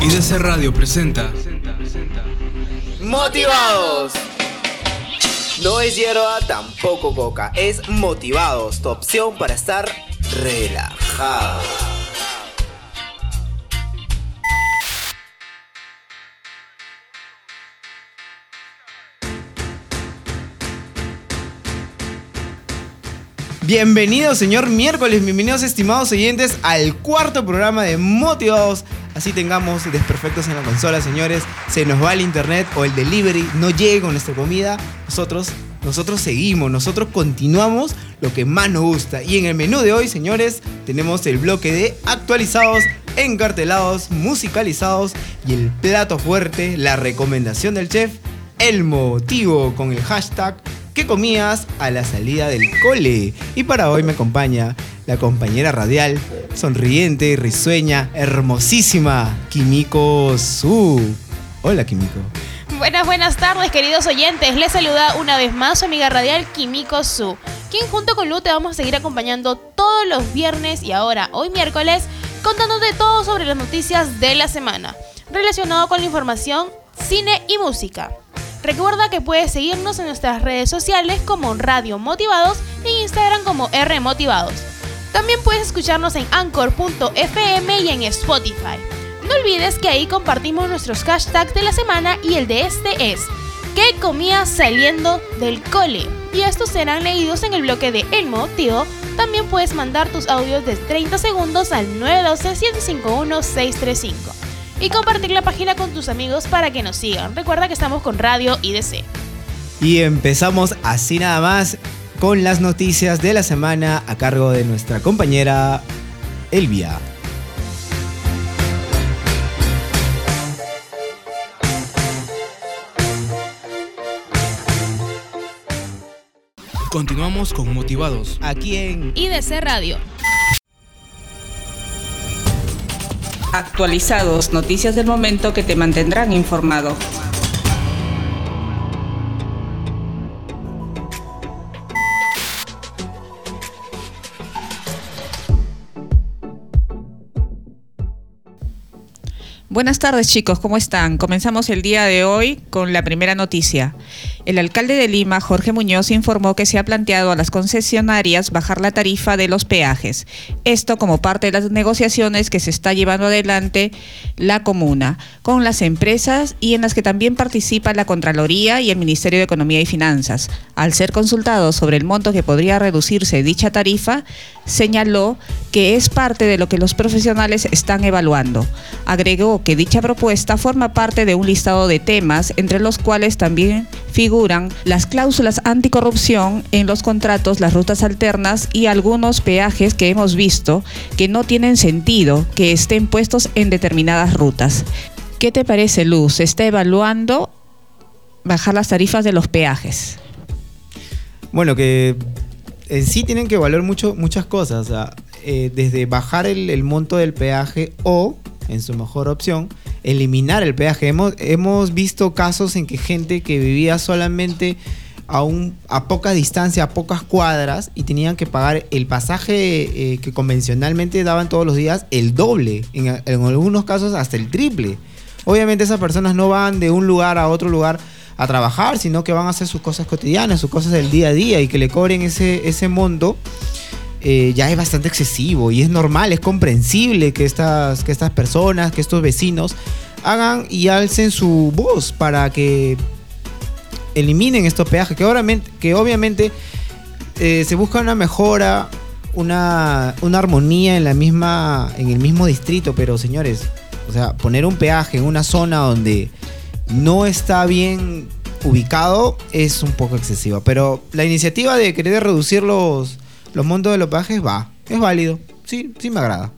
IDC Radio presenta Motivados. No es hierba, tampoco coca. Es Motivados, tu opción para estar relajado. Bienvenidos, señor miércoles, bienvenidos estimados oyentes al cuarto programa de Motivados. Así tengamos desperfectos en la consola, señores. Se nos va el internet o el delivery, no llega con nuestra comida. Nosotros, nosotros seguimos, nosotros continuamos lo que más nos gusta. Y en el menú de hoy, señores, tenemos el bloque de actualizados, encartelados, musicalizados y el plato fuerte, la recomendación del chef, el motivo con el hashtag ¿Qué comías a la salida del cole? Y para hoy me acompaña la compañera radial, sonriente, risueña, hermosísima, Kimiko Su. Hola, Kimiko. Buenas, buenas tardes, queridos oyentes. Les saluda una vez más su amiga radial Kimiko Su, quien junto con Lu te vamos a seguir acompañando todos los viernes y ahora, hoy miércoles, contándote todo sobre las noticias de la semana, relacionado con la información, cine y música. Recuerda que puedes seguirnos en nuestras redes sociales como Radio Motivados e Instagram como R Motivados. También puedes escucharnos en anchor.fm y en Spotify. No olvides que ahí compartimos nuestros hashtags de la semana y el de este es ¿Qué comías saliendo del cole? Y estos serán leídos en el bloque de El Motivo. También puedes mandar tus audios de 30 segundos al 912-751-635 y compartir la página con tus amigos para que nos sigan. Recuerda que estamos con Radio IDC. Y empezamos así nada más con las noticias de la semana a cargo de nuestra compañera Elvia. Continuamos con Motivados. Aquí en IDC Radio. Actualizados, noticias del momento que te mantendrán informado. Buenas tardes chicos, ¿cómo están? Comenzamos el día de hoy con la primera noticia. El alcalde de Lima, Jorge Muñoz, informó que se ha planteado a las concesionarias bajar la tarifa de los peajes. Esto como parte de las negociaciones que se está llevando adelante la comuna con las empresas y en las que también participa la Contraloría y el Ministerio de Economía y Finanzas. Al ser consultado sobre el monto que podría reducirse dicha tarifa, señaló que es parte de lo que los profesionales están evaluando. Agregó que dicha propuesta forma parte de un listado de temas entre los cuales también figuran las cláusulas anticorrupción en los contratos, las rutas alternas y algunos peajes que hemos visto que no tienen sentido que estén puestos en determinadas rutas. ¿Qué te parece, Luz? ¿Se está evaluando bajar las tarifas de los peajes? Bueno, que en sí tienen que evaluar mucho, muchas cosas, eh, desde bajar el monto del peaje o, en su mejor opción, eliminar el peaje. Hemos, hemos visto casos en que gente que vivía solamente a, un, a poca distancia, a pocas cuadras, y tenían que pagar el pasaje eh, que convencionalmente daban todos los días, el doble, en, en algunos casos hasta el triple. Obviamente esas personas no van de un lugar a otro lugar a trabajar, sino que van a hacer sus cosas cotidianas, sus cosas del día a día y que le cobren ese, ese monto. Eh, ya es bastante excesivo y es normal, es comprensible que estas, que estas personas, que estos vecinos hagan y alcen su voz para que eliminen estos peajes, que obviamente, que obviamente eh, se busca una mejora, una, una armonía en, la misma, en el mismo distrito, pero señores, o sea, poner un peaje en una zona donde no está bien ubicado es un poco excesivo. Pero la iniciativa de querer reducir los, los montos de los peajes va, es válido. Sí, sí me agrada.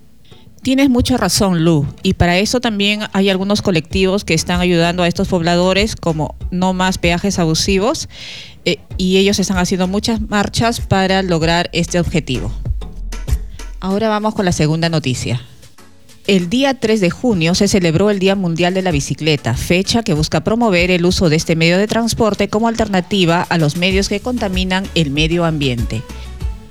Tienes mucha razón, Lu, y para eso también hay algunos colectivos que están ayudando a estos pobladores como No Más Peajes Abusivos, eh, y ellos están haciendo muchas marchas para lograr este objetivo. Ahora vamos con la segunda noticia. El día 3 de junio se celebró el Día Mundial de la Bicicleta, fecha que busca promover el uso de este medio de transporte como alternativa a los medios que contaminan el medio ambiente.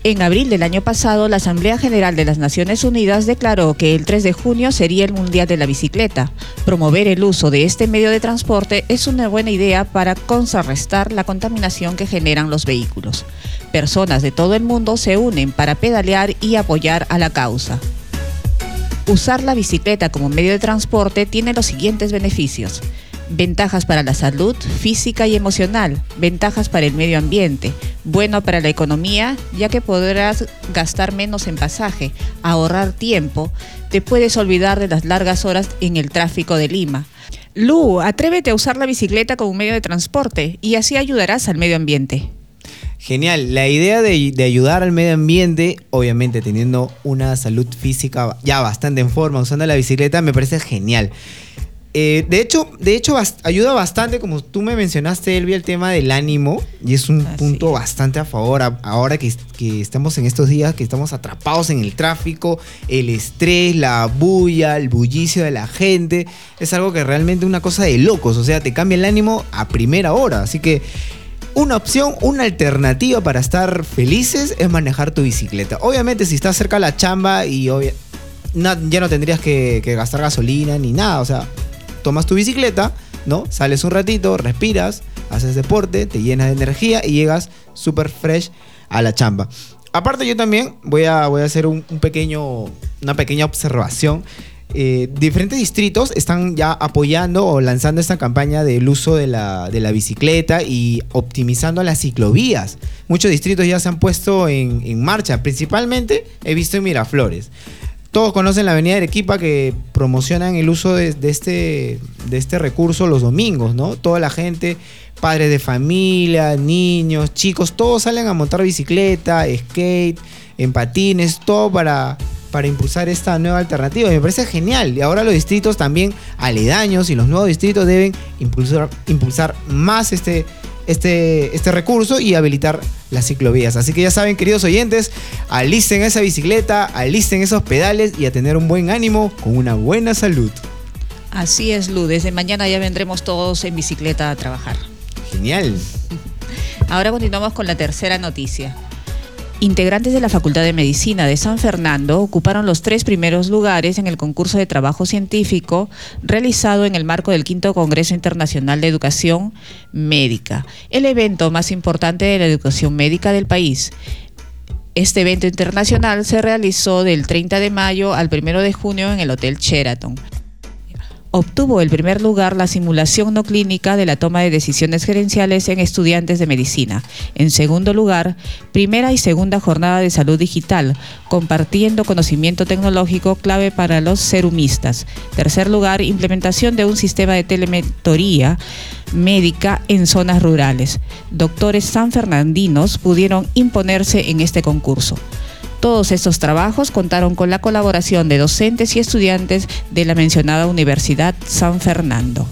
En abril del año pasado, la Asamblea General de las Naciones Unidas declaró que el 3 de junio sería el Mundial de la Bicicleta. Promover el uso de este medio de transporte es una buena idea para contrarrestar la contaminación que generan los vehículos. Personas de todo el mundo se unen para pedalear y apoyar a la causa. Usar la bicicleta como medio de transporte tiene los siguientes beneficios. Ventajas para la salud física y emocional, ventajas para el medio ambiente, bueno para la economía, ya que podrás gastar menos en pasaje, ahorrar tiempo, te puedes olvidar de las largas horas en el tráfico de Lima. Lu, atrévete a usar la bicicleta como medio de transporte y así ayudarás al medio ambiente. Genial, la idea de, de ayudar al medio ambiente, obviamente teniendo una salud física ya bastante en forma, usando la bicicleta, me parece genial. Eh, de hecho, de hecho ayuda bastante, como tú me mencionaste, Elvia, el tema del ánimo. Y es un Así punto bastante a favor. a- ahora que, que estamos en estos días, que estamos atrapados en el tráfico, el estrés, la bulla, el bullicio de la gente. Es algo que realmente es una cosa de locos. O sea, te cambia el ánimo a primera hora. Así que una opción, una alternativa para estar felices es manejar tu bicicleta. Obviamente, si estás cerca de la chamba y na- ya no tendrías que, que gastar gasolina ni nada. O sea, tomas tu bicicleta, ¿no? Sales un ratito, respiras, haces deporte, te llenas de energía y llegas súper fresh a la chamba. Aparte, yo también voy a, voy a hacer un, pequeño, una pequeña observación. Eh, diferentes distritos están ya apoyando o lanzando esta campaña del uso de la, de la bicicleta y optimizando las ciclovías. Muchos distritos ya se han puesto en marcha, principalmente he visto en Miraflores. Todos conocen la Avenida Arequipa que promocionan el uso de, de este, de este recurso los domingos, ¿no? Toda la gente, padres de familia, niños, chicos, todos salen a montar bicicleta, skate, en patines, todo para, para impulsar esta nueva alternativa. Me parece genial. Y ahora los distritos también aledaños y los nuevos distritos deben impulsar, impulsar más este, este, este recurso y habilitar las ciclovías. Así que ya saben, queridos oyentes, alisten esa bicicleta, alisten esos pedales y a tener un buen ánimo con una buena salud. Así es, Lu. Desde mañana ya vendremos todos en bicicleta a trabajar. Genial. Ahora continuamos con la tercera noticia. Integrantes de la Facultad de Medicina de San Fernando ocuparon los tres primeros lugares en el concurso de trabajo científico realizado en el marco del quinto Congreso Internacional de Educación Médica, el evento más importante de la educación médica del país. Este evento internacional se realizó del 30 de mayo al 1 de junio en el Hotel Sheraton. Obtuvo el primer lugar la simulación no clínica de la toma de decisiones gerenciales en estudiantes de medicina. En segundo lugar, primera y segunda jornada de salud digital, compartiendo conocimiento tecnológico clave para los serumistas. Tercer lugar, implementación de un sistema de telementoría médica en zonas rurales. Doctores sanfernandinos pudieron imponerse en este concurso. Todos estos trabajos contaron con la colaboración de docentes y estudiantes de la mencionada Universidad San Fernando.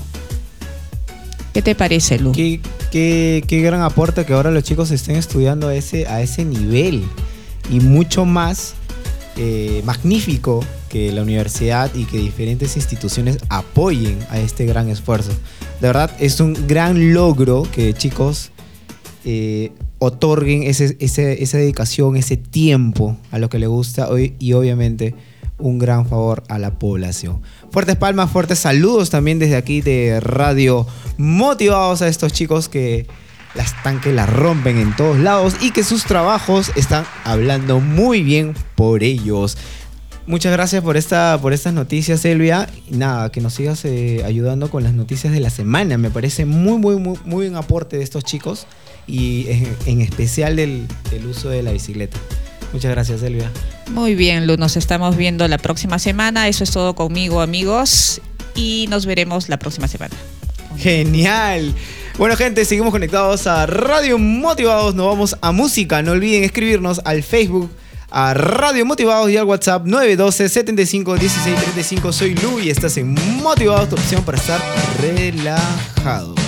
¿Qué te parece, Lu? Qué, gran aporte que ahora los chicos estén estudiando a ese, a ese nivel. Y mucho más eh, magnífico que la universidad y que diferentes instituciones apoyen a este gran esfuerzo. De verdad, es un gran logro que chicos eh, otorguen ese- esa dedicación, ese tiempo a lo que le gusta hoy y obviamente un gran favor a la población. Fuertes palmas, fuertes saludos también desde aquí de Radio, motivados a estos chicos que las están que la rompen en todos lados y que sus trabajos están hablando muy bien por ellos. Muchas gracias por, esta, por estas noticias, Elvia. Y nada, que nos sigas eh, ayudando con las noticias de la semana. Me parece muy, muy, muy, muy buen aporte de estos chicos y en, en especial del, del uso de la bicicleta. Muchas gracias, Elvia. Muy bien, Lu, nos estamos viendo la próxima semana. Eso es todo conmigo, amigos. Y nos veremos la próxima semana. Genial. Bueno, gente, seguimos conectados a Radio Motivados. Nos vamos a música. No olviden escribirnos al Facebook, a Radio Motivados y al WhatsApp 912 75 16 35. Soy Lu y estás en Motivados, tu opción para estar relajado.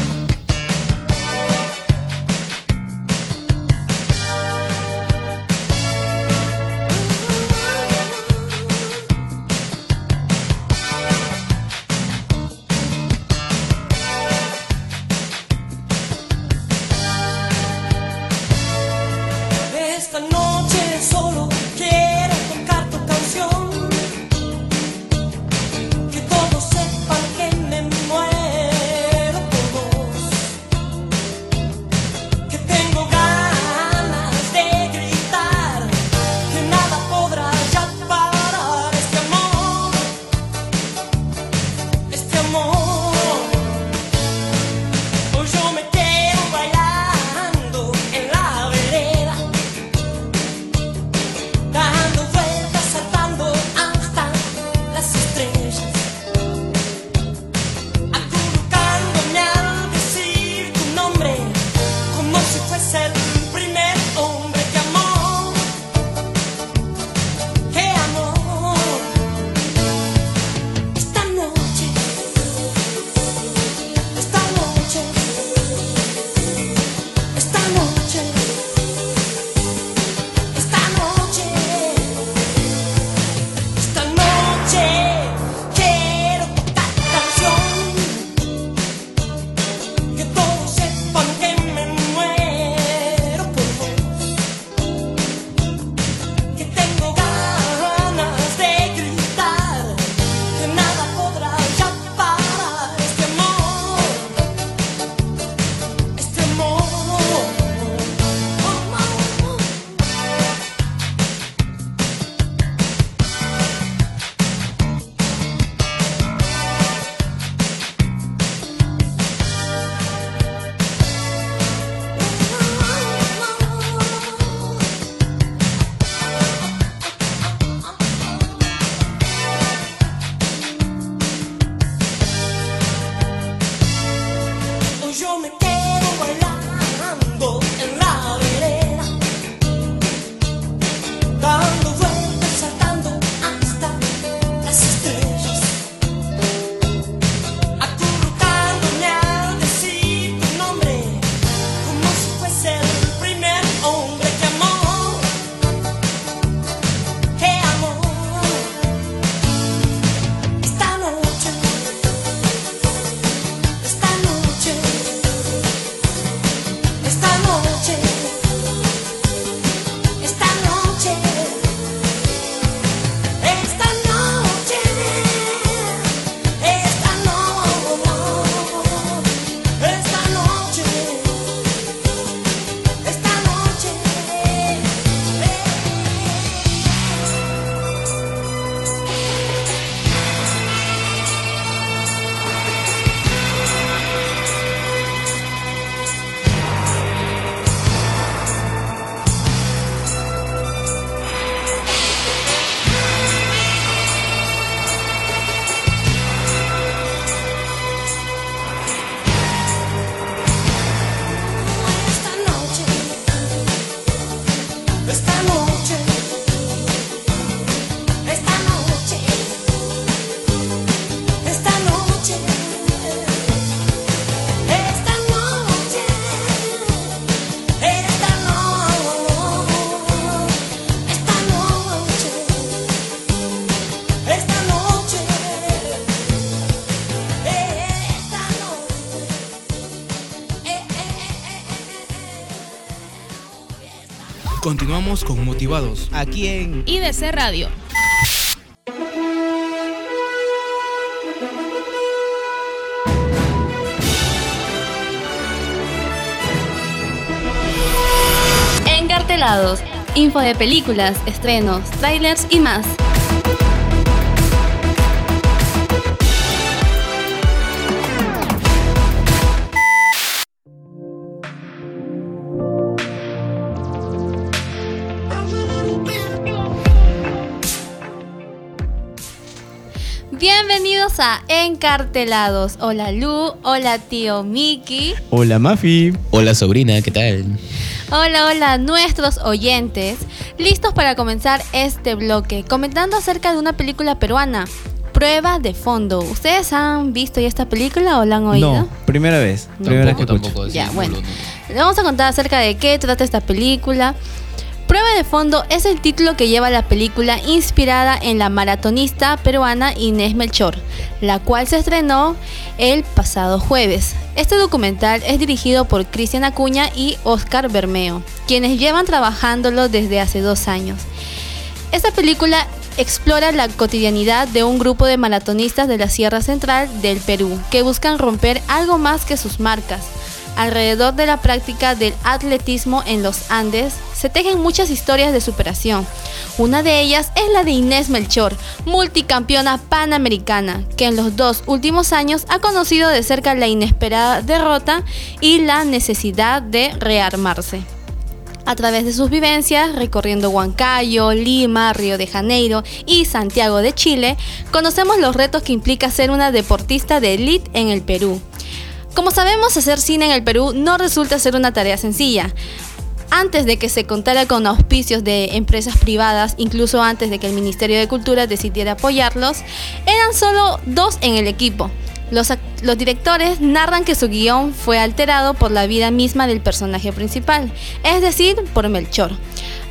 Con Motivados. Aquí en IDC Radio. Encartelados, info de películas, estrenos, trailers y más. Encartelados. Hola Lu, hola tío Miki. Hola Mafi. Hola sobrina, ¿qué tal? Hola, hola, nuestros oyentes. Listos para comenzar este bloque, comentando acerca de una película peruana, Prueba de Fondo. ¿Ustedes han visto ya esta película o la han oído? No, primera vez. Primera vez que Tampoco, escucho. tampoco. Ya, bueno. Les vamos a contar acerca de qué trata esta película. Prueba de fondo es el título que lleva la película inspirada en la maratonista peruana Inés Melchor, la cual se estrenó el pasado jueves. Este documental es dirigido por Cristian Acuña y Oscar Bermeo, quienes llevan trabajándolo desde hace dos años. Esta película explora la cotidianidad de un grupo de maratonistas de la Sierra Central del Perú que buscan romper algo más que sus marcas. Alrededor de la práctica del atletismo en los Andes se tejen muchas historias de superación. Una de ellas es la de Inés Melchor, multicampeona panamericana, que en los dos últimos años ha conocido de cerca la inesperada derrota y la necesidad de rearmarse. A través de sus vivencias, recorriendo Huancayo, Lima, Río de Janeiro y Santiago de Chile, conocemos los retos que implica ser una deportista de élite en el Perú. Como sabemos, hacer cine en el Perú no resulta ser una tarea sencilla. Antes de que se contara con auspicios de empresas privadas, incluso antes de que el Ministerio de Cultura decidiera apoyarlos, eran solo dos en el equipo. Los, directores narran que su guion fue alterado por la vida misma del personaje principal, es decir, por Melchor.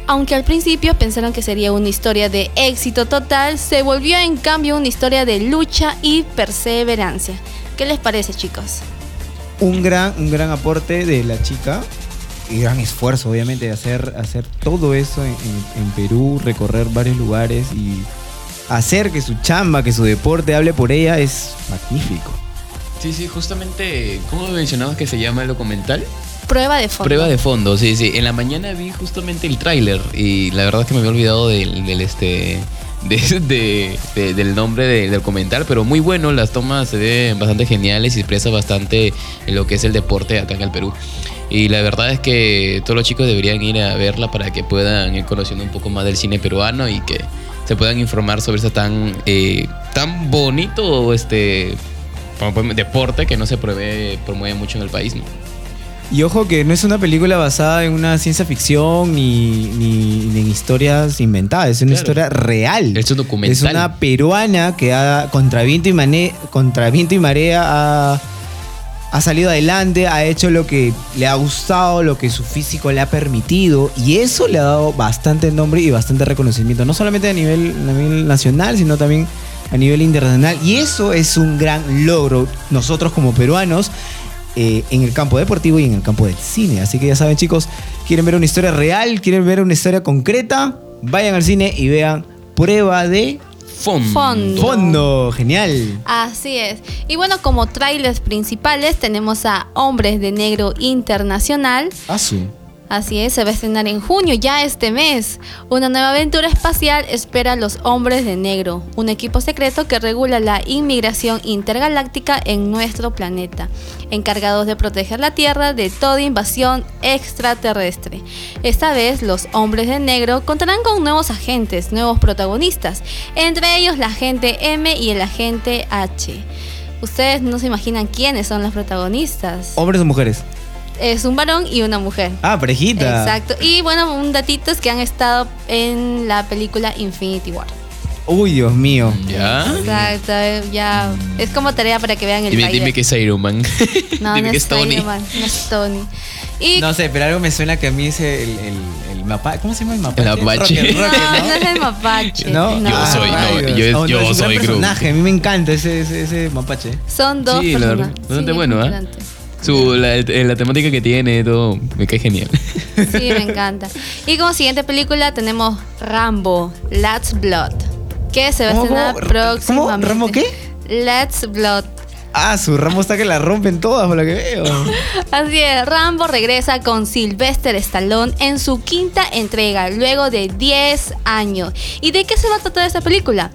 Aunque al principio pensaron que sería una historia de éxito total, se volvió en cambio una historia de lucha y perseverancia. ¿Qué les parece, chicos? Un gran, un gran aporte de la chica y gran esfuerzo, obviamente, de hacer, hacer todo eso en, en- en Perú, recorrer varios lugares y hacer que su chamba, que su deporte hable por ella es magnífico. Sí, sí, justamente, ¿cómo mencionabas que se llama el documental? Prueba de fondo. Prueba de fondo, sí, sí. En la mañana vi justamente el tráiler y la verdad es que me había olvidado del, del este... de- de- de- del nombre de- del documental, pero muy bueno, las tomas se ven bastante geniales y expresa bastante lo que es el deporte acá en el Perú. Y la verdad es que todos los chicos deberían ir a verla para que puedan ir conociendo un poco más del cine peruano y que se puedan informar sobre ese tan, eh, tan bonito este, deporte que no se pruebe, promueve mucho en el país. ¿no? Y ojo que no es una película basada en una ciencia ficción ni, ni- ni en historias inventadas, es una Claro. historia real. Es un documental. Es una peruana que ha, contra viento y, mane- contra viento y marea ha, ha salido adelante, ha hecho lo que le ha gustado, lo que su físico le ha permitido y eso le ha dado bastante nombre y bastante reconocimiento, no solamente a nivel, nacional, sino también a nivel internacional. Y eso es un gran logro nosotros como peruanos eh, en el campo deportivo y en el campo del cine. Así que ya saben chicos, quieren ver una historia real, quieren ver una historia concreta, vayan al cine y vean prueba de Fondo. Fondo. fondo. Genial. Así es. Y bueno, como trailers principales tenemos a Hombres de Negro Internacional. Asu. Así es, se va a estrenar en junio, ya este mes. Una nueva aventura espacial espera a los Hombres de Negro, un equipo secreto que regula la inmigración intergaláctica en nuestro planeta, encargados de proteger la Tierra de toda invasión extraterrestre. Esta vez los Hombres de Negro contarán con nuevos agentes, nuevos protagonistas, entre ellos la agente M y el agente H. Ustedes no se imaginan quiénes son los protagonistas. ¿Hombres o mujeres? Es un varón y una mujer. Ah, parejita. Exacto. Y bueno, un datito es que han estado en la película Infinity War. Uy, Dios mío. ¿Ya? Exacto. Ya es como tarea para que vean el Dime, trailer. dime que es Iron Man. No, dime no que es es Tony. Iron Man, no es Tony. Y No sé, pero algo me suena que a mí es el, el, el mapa. ¿Cómo se llama el mapache? El mapache. No, es el mapache. ¿No? No. Yo soy, no, yo- Oh, yo es un soy gran Groot. personaje. A mí me encanta ese, ese, ese mapache. Son dos Sí, personas. bastante bueno, ¿eh? Su, la, la temática que tiene, todo, me cae genial. Sí, me encanta. Y como siguiente película tenemos Rambo, Let's Blood, que se va a ¿Cómo, estrenar próximamente. ¿Cómo? ¿Rambo qué? Let's Blood. Ah, su ramo está que la rompen todas por lo que veo. Así es, Rambo regresa con Sylvester Stallone en su quinta entrega, luego de 10 años. ¿Y de qué se va a tratar esta película?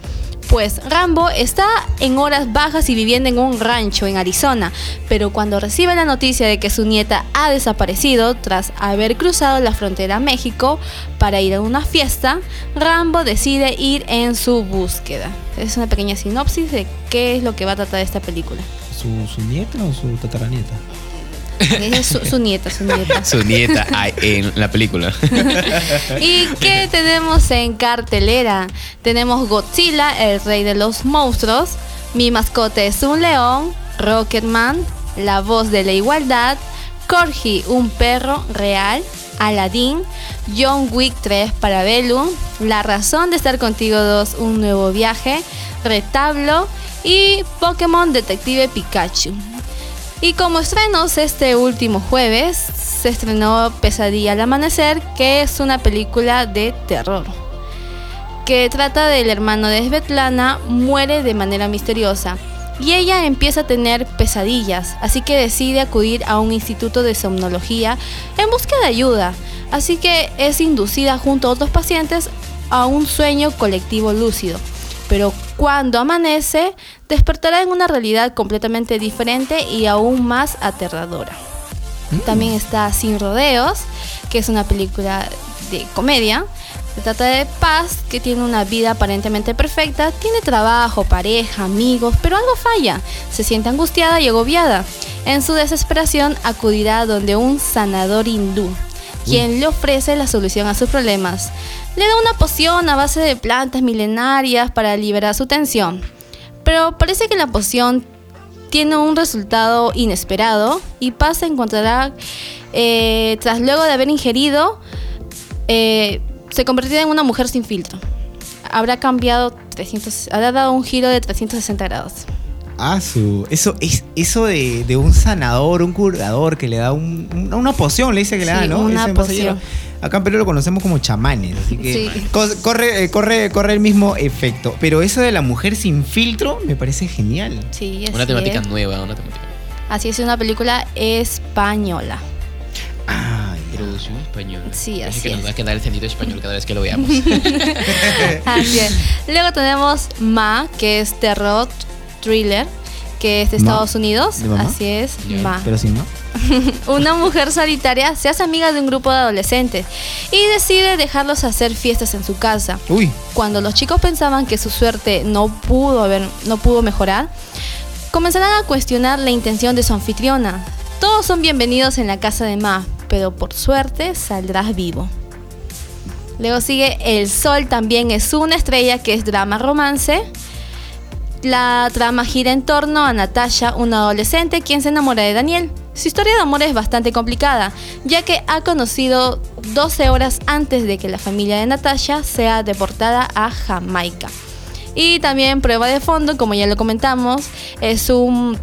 Pues Rambo está en horas bajas y viviendo en un rancho en Arizona, pero cuando recibe la noticia de que su nieta ha desaparecido tras haber cruzado la frontera a México para ir a una fiesta, Rambo decide ir en su búsqueda. Es una pequeña sinopsis de qué es lo que va a tratar esta película. ¿Su, su nieta o su tataranieta? Es su, su nieta, su nieta. Su nieta en la película. ¿Y qué tenemos en cartelera? Tenemos Godzilla, el rey de los monstruos. Mi mascota es un león. Rocketman, la voz de la igualdad. Corgi, un perro real. Aladdin, John Wick 3 para Bellum. La razón de estar contigo 2, un nuevo viaje. Retablo y Pokémon Detective Pikachu. Y como estrenos este último jueves, se estrenó Pesadilla al Amanecer, que es una película de terror. Que trata del hermano de Svetlana, muere de manera misteriosa. Y ella empieza a tener pesadillas, así que decide acudir a un instituto de somnología en busca de ayuda. Así que es inducida junto a otros pacientes a un sueño colectivo lúcido. Pero cuando amanece, despertará en una realidad completamente diferente y aún más aterradora. También está Sin Rodeos, que es una película de comedia. Se trata de Paz, que tiene una vida aparentemente perfecta, tiene trabajo, pareja, amigos, pero algo falla. Se siente angustiada y agobiada. En su desesperación acudirá donde un sanador hindú, quien le ofrece la solución a sus problemas. Le da una poción a base de plantas milenarias para liberar su tensión. Pero parece que la poción tiene un resultado inesperado y Paz se encontrará, eh, tras luego de haber ingerido, eh, se convertirá en una mujer sin filtro. Habrá cambiado 300, habrá dado un giro de 360 grados. Ah, su. Eso, es, eso de, de un sanador, un curador que le da un- un- una poción, le dice que le da, ¿no? una poción. Acá en Perú lo conocemos como chamanes, así que Sí. corre, eh, corre, corre el mismo efecto. Pero eso de la mujer sin filtro me parece genial. Sí, así Una temática es. nueva, una temática. Así es una película española. Ay, Producción española. Sí, Es así que nos es. va a quedar el sentido español cada vez que lo veamos. Así es. Luego tenemos Ma, que es terror thriller, que es de Ma, Estados Unidos. Así es, Ya. Ma. pero sí, ¿no? Una mujer solitaria se hace amiga de un grupo de adolescentes y decide dejarlos hacer fiestas en su casa. Uy, Cuando los chicos pensaban que su suerte no pudo, haber, no pudo mejorar, comenzarán a cuestionar la intención de su anfitriona. Todos son bienvenidos en la casa de Ma, pero por suerte saldrás vivo. Luego sigue El Sol también es una estrella que es drama romance. La trama gira en torno a Natasha, una adolescente quien se enamora de Daniel. Su historia de amor es bastante complicada, ya que ha conocido 12 horas antes de que la familia de Natasha sea deportada a Jamaica. Y también Prueba de Fondo, como ya lo comentamos, es un,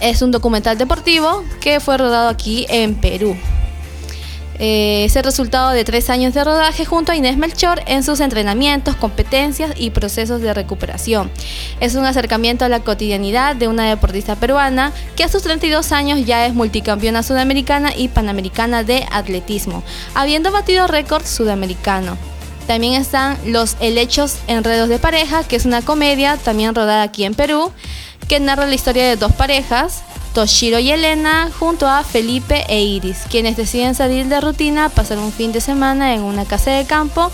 es un documental deportivo que fue rodado aquí en Perú. Eh, es el resultado de tres años de rodaje junto a Inés Melchor en sus entrenamientos, competencias y procesos de recuperación. Es un acercamiento a la cotidianidad de una deportista peruana que a sus 32 años ya es multicampeona sudamericana y panamericana de atletismo, habiendo batido récord sudamericano. También están Los Helechos Enredos de Pareja, que es una comedia también rodada aquí en Perú, que narra la historia de dos parejas, Toshiro y Elena, junto a Felipe e Iris, quienes deciden salir de rutina, pasar un fin de semana en una casa de campo.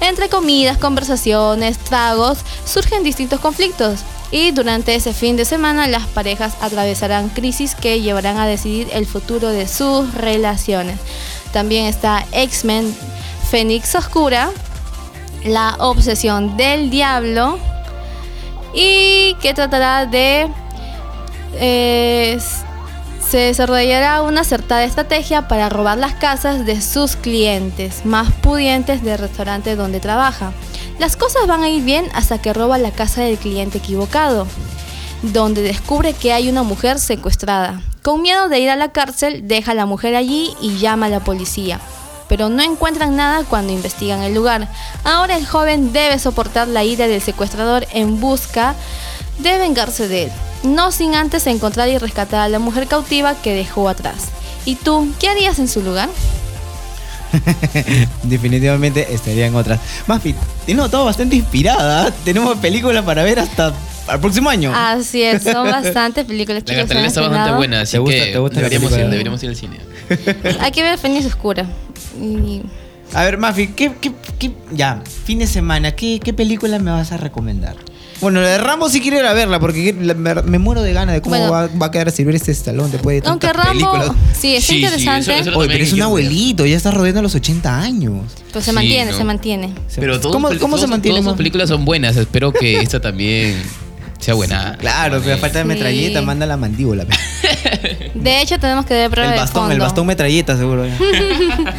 Entre comidas, conversaciones, tragos, surgen distintos conflictos. Y durante ese fin de semana las parejas atravesarán crisis que llevarán a decidir el futuro de sus relaciones. También está X-Men Fénix Oscura, La Obsesión del Diablo y que tratará de... se desarrollará una acertada estrategia para robar las casas de sus clientes más pudientes del restaurante donde trabaja. Las cosas van a ir bien hasta que roba la casa del cliente equivocado, donde descubre que hay una mujer secuestrada. Con miedo de ir a la cárcel, deja a la mujer allí y llama a la policía. Pero no encuentran nada cuando investigan el lugar. Ahora el joven debe soportar la ira del secuestrador en busca de vengarse de él. No sin antes encontrar y rescatar a la mujer cautiva que dejó atrás. ¿Y tú qué harías en su lugar? Definitivamente estaría en otras. Mafi, te he notado bastante inspirada. Tenemos películas para ver hasta el próximo año. Así es, son bastantes películas La cartelera está bastante buena, así ¿Te gusta- que te gusta deberíamos, ir, deberíamos ir al cine. Hay que ver Fénix Oscura. Y A ver, Mafi, ¿qué, qué, qué- ya, fin de semana, ¿qué, ¿qué película me vas a recomendar? Bueno, la de Rambo sí quiero ir a verla porque me, me muero de ganas de cómo Bueno. va, va a quedar Silvestre Stallone después de Aunque tantas Rambo, películas. sí, sí, interesante, eso- eso- Oye, pero es un ver. abuelito, ya está rodeando los 80 años. pero se Sí, mantiene, ¿no? se mantiene. Pero todos ¿Cómo, cómo se mantiene? Todas sus Mafi? películas son buenas. Espero que esta también sea buena. Claro, pero a falta de Sí. metralleta, manda la mandíbula. De hecho, tenemos que ver prueba El de bastón, fondo. el bastón metralleta, seguro. ya.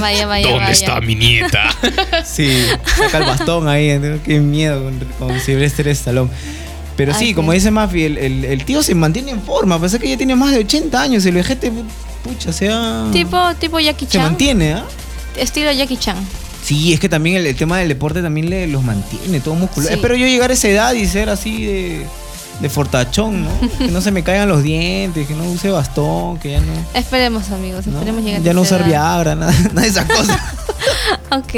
Vaya, vaya, vaya. mi nieta? Sí, saca el bastón ahí, qué miedo con, con Silvestre Stallone. Pero sí, Ay, como sí. dice Mafi, el, el- el tío se mantiene en forma, pasa que ya tiene más de 80 años, el vejete, pucha, sea... Tipo, tipo Jackie se Chan. mantiene, ¿ah? Estilo Jackie Chan. Sí, es que también el, el tema del deporte también le, los mantiene, todo musculoso. Sí. Espero yo llegar a esa edad y ser así de, de fortachón, ¿no? que no se me caigan los dientes, que no use bastón, que ya no... Esperemos, amigos, ¿no? esperemos llegar a ya no usar. Viagra, nada, nada de esas cosas. Ok.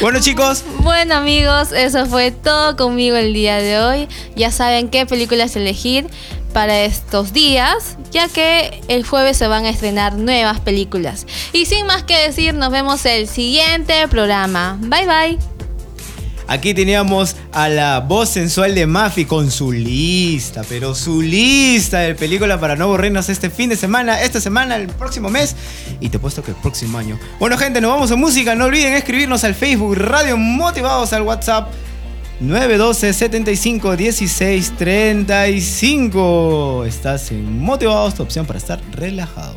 bueno, chicos, Bueno amigos, eso fue todo conmigo el día de hoy. Ya saben qué películas elegir para estos días, ya que el jueves se van a estrenar nuevas películas. Y sin más que decir, nos vemos el siguiente programa. Bye bye. Aquí teníamos a la voz sensual de Mafi con su lista, pero su lista de película para no aburrirnos este fin de semana, esta semana, el próximo mes y te puesto que el próximo año. Bueno, gente, nos vamos a música. No olviden escribirnos al Facebook Radio Motivados al WhatsApp 912 75 16 35. Estás en Motivados, tu opción para estar relajado.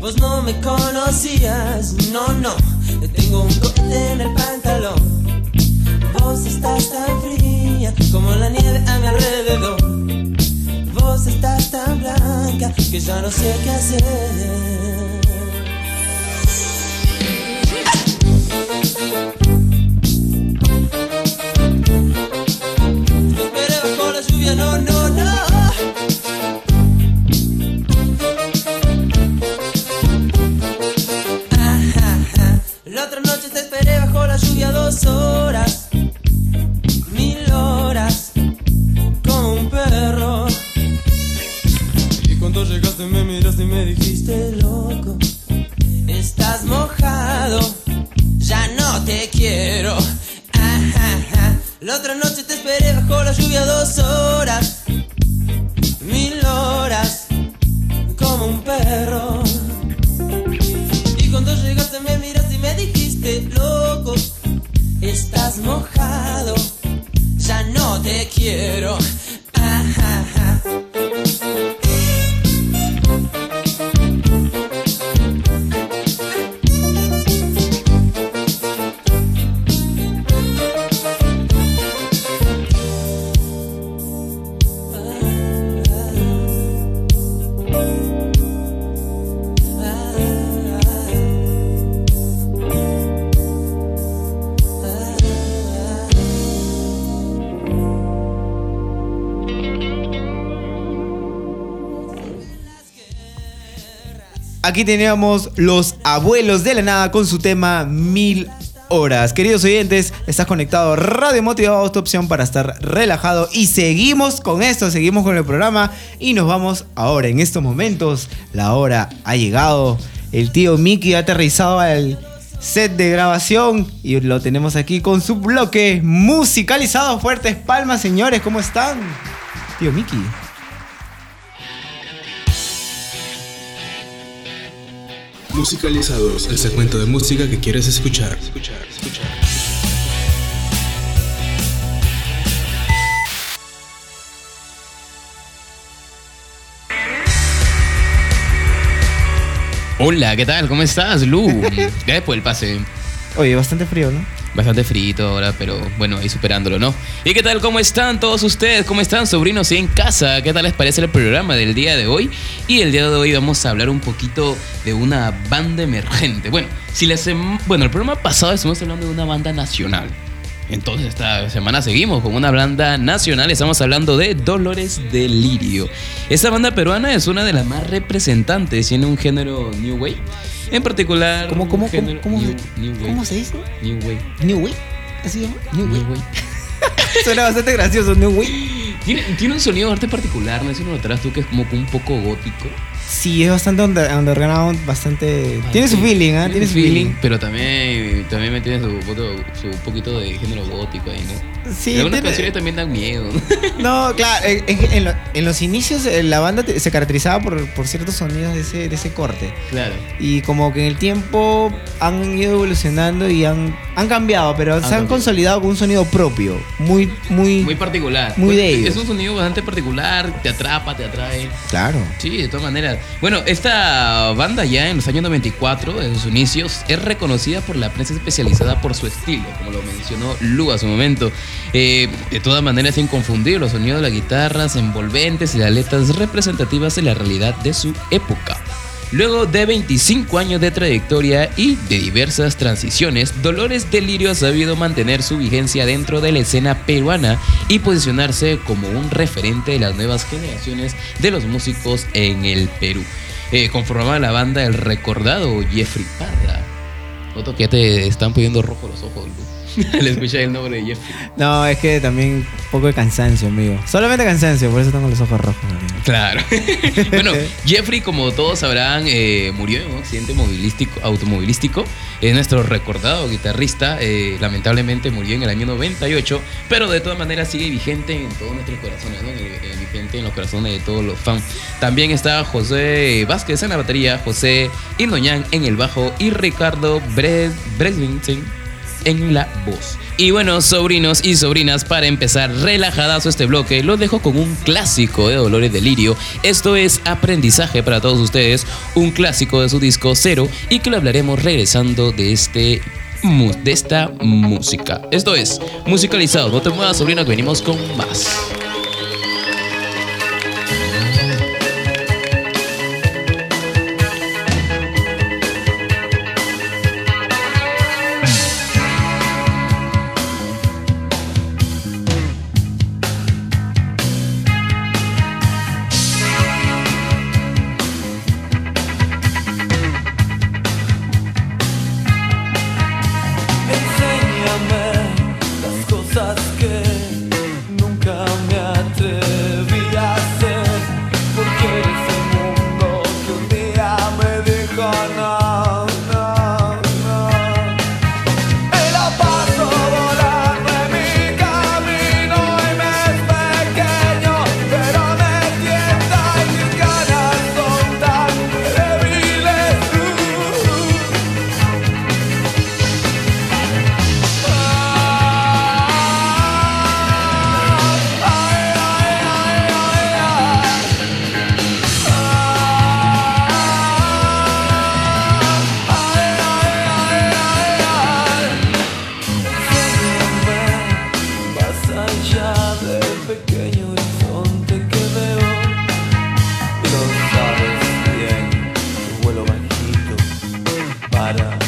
vos no me conocías, no, no, tengo un cohete en el pantalón. Vos estás tan fría como la nieve a mi alrededor. Vos estás tan blanca que ya no sé qué hacer. Aquí teníamos los abuelos de la nada con su tema Mil Horas. Queridos oyentes, estás conectado Radio Motivados, tu opción para estar relajado. Y seguimos con esto, seguimos con el programa. Y nos vamos ahora, en estos momentos. La hora ha llegado. El tío Mickey ha aterrizado al set de grabación. Y lo tenemos aquí con su bloque musicalizado. Fuertes palmas, señores, ¿cómo están? Tío Mickey. Musicalizados, el segmento de música que quieres escuchar. Hola, ¿qué tal? ¿Cómo estás, Lu? Gracias por el pase. Oye, bastante frío, ¿no? Bastante frito ahora, pero bueno, ahí superándolo, ¿no? ¿Y qué tal? ¿Cómo están todos ustedes? ¿Cómo están, sobrinos en casa? ¿Qué tal les parece el programa del día de hoy? Y el día de hoy vamos a hablar un poquito de una banda emergente. Bueno, si sem- bueno, el programa pasado estuvimos hablando de una banda nacional. Entonces esta semana seguimos con una banda nacional, estamos hablando de Dolores Delirio. Esta banda peruana es una de las más representantes, tiene un género New Wave. En particular, ¿Cómo, cómo, género cómo, cómo, new, new wave. ¿Cómo se dice? New Wave. New Way. ¿Así se llama? New New Way. Wave. Suena bastante gracioso, New Way. Tiene, tiene un sonido arte particular, no sé si lo notarás tú que es como un poco gótico. Sí, es bastante under- underground, bastante... Tiene su feeling, ¿ah? Tiene su feeling. Pero también, también me tiene su, su poquito de género gótico ahí, ¿no? Sí, Y algunas canciones también dan miedo. No, claro, en, en- en lo- en los inicios eh, la banda te- se caracterizaba por, por ciertos sonidos de ese, de ese corte. claro. Y como que en el tiempo han ido evolucionando y han, han cambiado, pero se han cambiado. consolidado con un sonido propio. Muy, muy... Muy particular. Muy de Es ellos. un sonido bastante particular, te atrapa, te atrae. Claro. Sí, de todas maneras. Bueno, esta banda ya en los años 94, en sus inicios, es reconocida por la prensa especializada por su estilo, como lo mencionó Lu a su momento. Eh, de todas maneras, es inconfundible los sonidos de las guitarras envolventes y las letras representativas de la realidad de su época. Luego de 25 años de trayectoria y de diversas transiciones, Dolores Delirio ha sabido mantener su vigencia dentro de la escena peruana y posicionarse como un referente de las nuevas generaciones de los músicos en el Perú. Eh, conformaba la banda el recordado Jeffrey Parra. Otro que te están poniendo rojo los ojos. Le escuché el nombre de Jeffrey. No, es que también un poco de cansancio, amigo. Solamente cansancio, por eso tengo los ojos rojos. amigo. Claro. bueno, Jeffrey, como todos sabrán, eh, murió en un accidente movilístico, automovilístico. Es nuestro recordado guitarrista. eh, lamentablemente murió en el año 98, pero de todas maneras sigue vigente en todos nuestros corazones, ¿no? Eh, vigente en los corazones de todos los fans. También está José Vázquez en la batería, José Indoñán en el bajo y Ricardo Bre- Breslinson en la voz. Y bueno, sobrinos y sobrinas, para empezar relajadas este bloque, los dejo con un clásico de Dolores Delirio. Esto es aprendizaje para todos ustedes, un clásico de su disco Cero y que lo hablaremos regresando de este de esta música. Esto es musicalizado. No te muevas, sobrino, que venimos con más. Para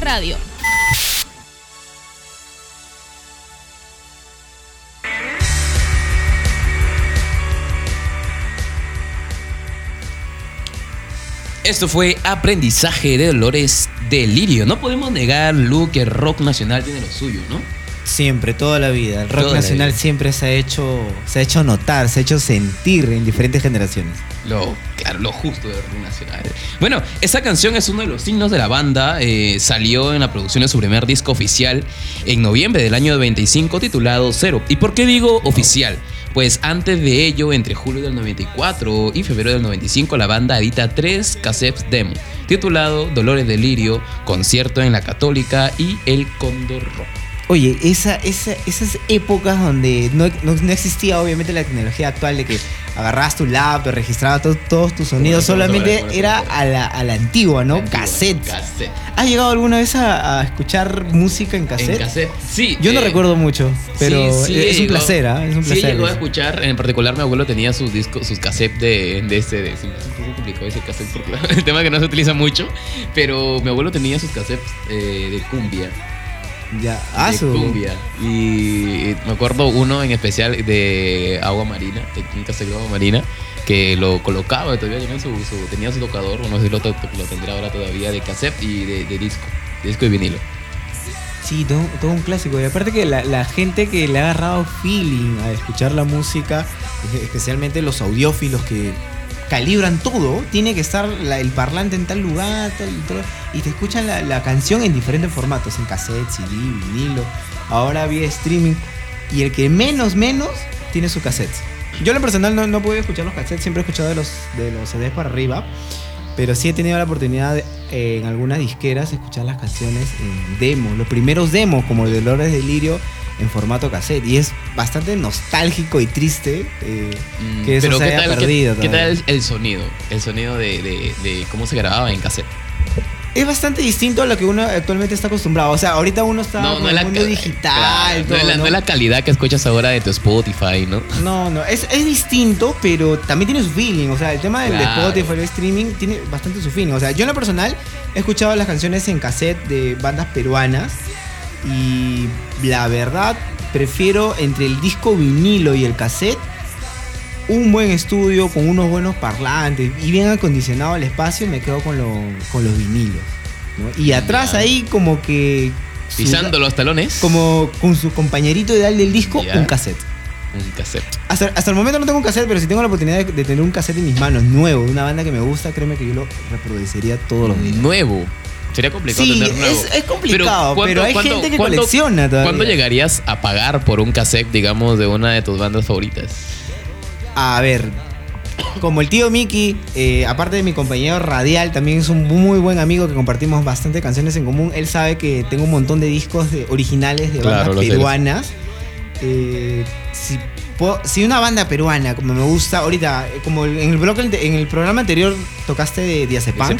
Radio. Esto fue Aprendizaje de Dolores Delirio. No podemos negar, Lu, que rock nacional tiene lo suyo, ¿no? Siempre, toda la vida. El rock Toda nacional siempre se ha hecho, se ha hecho notar, se ha hecho sentir en diferentes generaciones. Lo, claro, lo justo del rock nacional. Bueno, esa canción es uno de los signos de la banda. eh, salió en la producción de su primer disco oficial en noviembre del año 95 titulado Cero. ¿Y por qué digo oficial? Pues antes de ello, entre julio del 94 y febrero del 95, la banda edita tres cassettes demo, titulado Dolores Delirio, Concierto en la Católica y El Cóndor Rock. Oye, esa, esa- esas épocas donde no, no- no existía obviamente la tecnología actual de que agarrabas tu laptop, registrabas to- todos tus sonidos, Bueno, solamente bueno, era bueno. a la, a la antigua, ¿no? Antigua, Cassettes. cassette. ¿Has llegado alguna vez a, a escuchar música en cassette? En cassette. Sí. Yo no eh, recuerdo mucho, pero Sí, sí es un llegó- placer, ¿ah? Es un Sí placer. llegó a escuchar, en particular mi abuelo tenía sus discos, sus cassettes de, de este, de, es un poco complicado ese cassette porque el tema es que no se utiliza mucho, pero mi abuelo tenía sus cassettes eh, de cumbia, Ya, ah, de su- cumbia, y me acuerdo uno en especial de Agua Marina, cassette de Agua Marina, que lo colocaba, todavía tenía su, su- tenía su tocador, no sé si lo, lo tendrá ahora todavía, de cassette y de, de disco, de disco y vinilo. Sí, todo, todo un clásico. Y aparte que la, la gente que le ha agarrado feeling a escuchar la música, especialmente los audiófilos que calibran todo, tiene que estar la- el parlante en tal lugar, tal, y todo, y te escuchan la, canción en diferentes formatos, en cassette, CD, vinilo, ahora vía streaming. Y el que menos, menos, tiene su cassette. Yo en lo personal no, no puedo escuchar los cassettes, siempre he escuchado de los, de los CDs para arriba. Pero sí he tenido la oportunidad eh, en algunas disqueras escuchar las canciones en demo, los primeros demos como el de Dolores Delirio en formato cassette. Y es bastante nostálgico y triste eh, Mm, que eso Pero se ¿qué haya tal, perdido. ¿qué, tal el sonido? El sonido de, de- de cómo se grababa en cassette. Es bastante distinto a lo que uno actualmente está acostumbrado. O sea, ahorita uno está No, con no es el mundo digital. claro, no, es la, ¿no? no es la calidad que escuchas ahora de tu Spotify, ¿no? No, no, es, es distinto, pero también tiene su feeling. O sea, el tema del de Claro. Spotify, el streaming, tiene bastante su feeling. O sea, yo en lo personal he escuchado las canciones en cassette de bandas peruanas y la verdad prefiero entre el disco vinilo y el cassette un buen estudio con unos buenos parlantes y bien acondicionado el espacio, me quedo con, lo- con los vinilos. ¿no? Y atrás ahí como que... su- Pisando los talones. Como con su compañerito ideal del disco, un cassette. Un cassette. Hasta, hasta el momento no tengo un cassette, pero si tengo la oportunidad de, de tener un cassette en mis manos, nuevo, de una banda que me gusta, créeme que yo lo reproduciría todos los días. Nuevo. Sería complicado Sí, tener nuevo. es- es complicado, ¿cuánto- pero hay gente que colecciona todavía. ¿Cuánto llegarías a pagar por un cassette, digamos, de una de tus bandas favoritas? A ver, como el tío Mickey, eh, aparte de mi compañero radial, también es un muy buen amigo que compartimos bastante canciones en común. Él sabe que tengo un montón de discos de- originales de Claro, bandas peruanas. Eh, si, puedo- si una banda peruana, como me gusta, ahorita, como en el, bloque, en el programa anterior tocaste de Diazepam.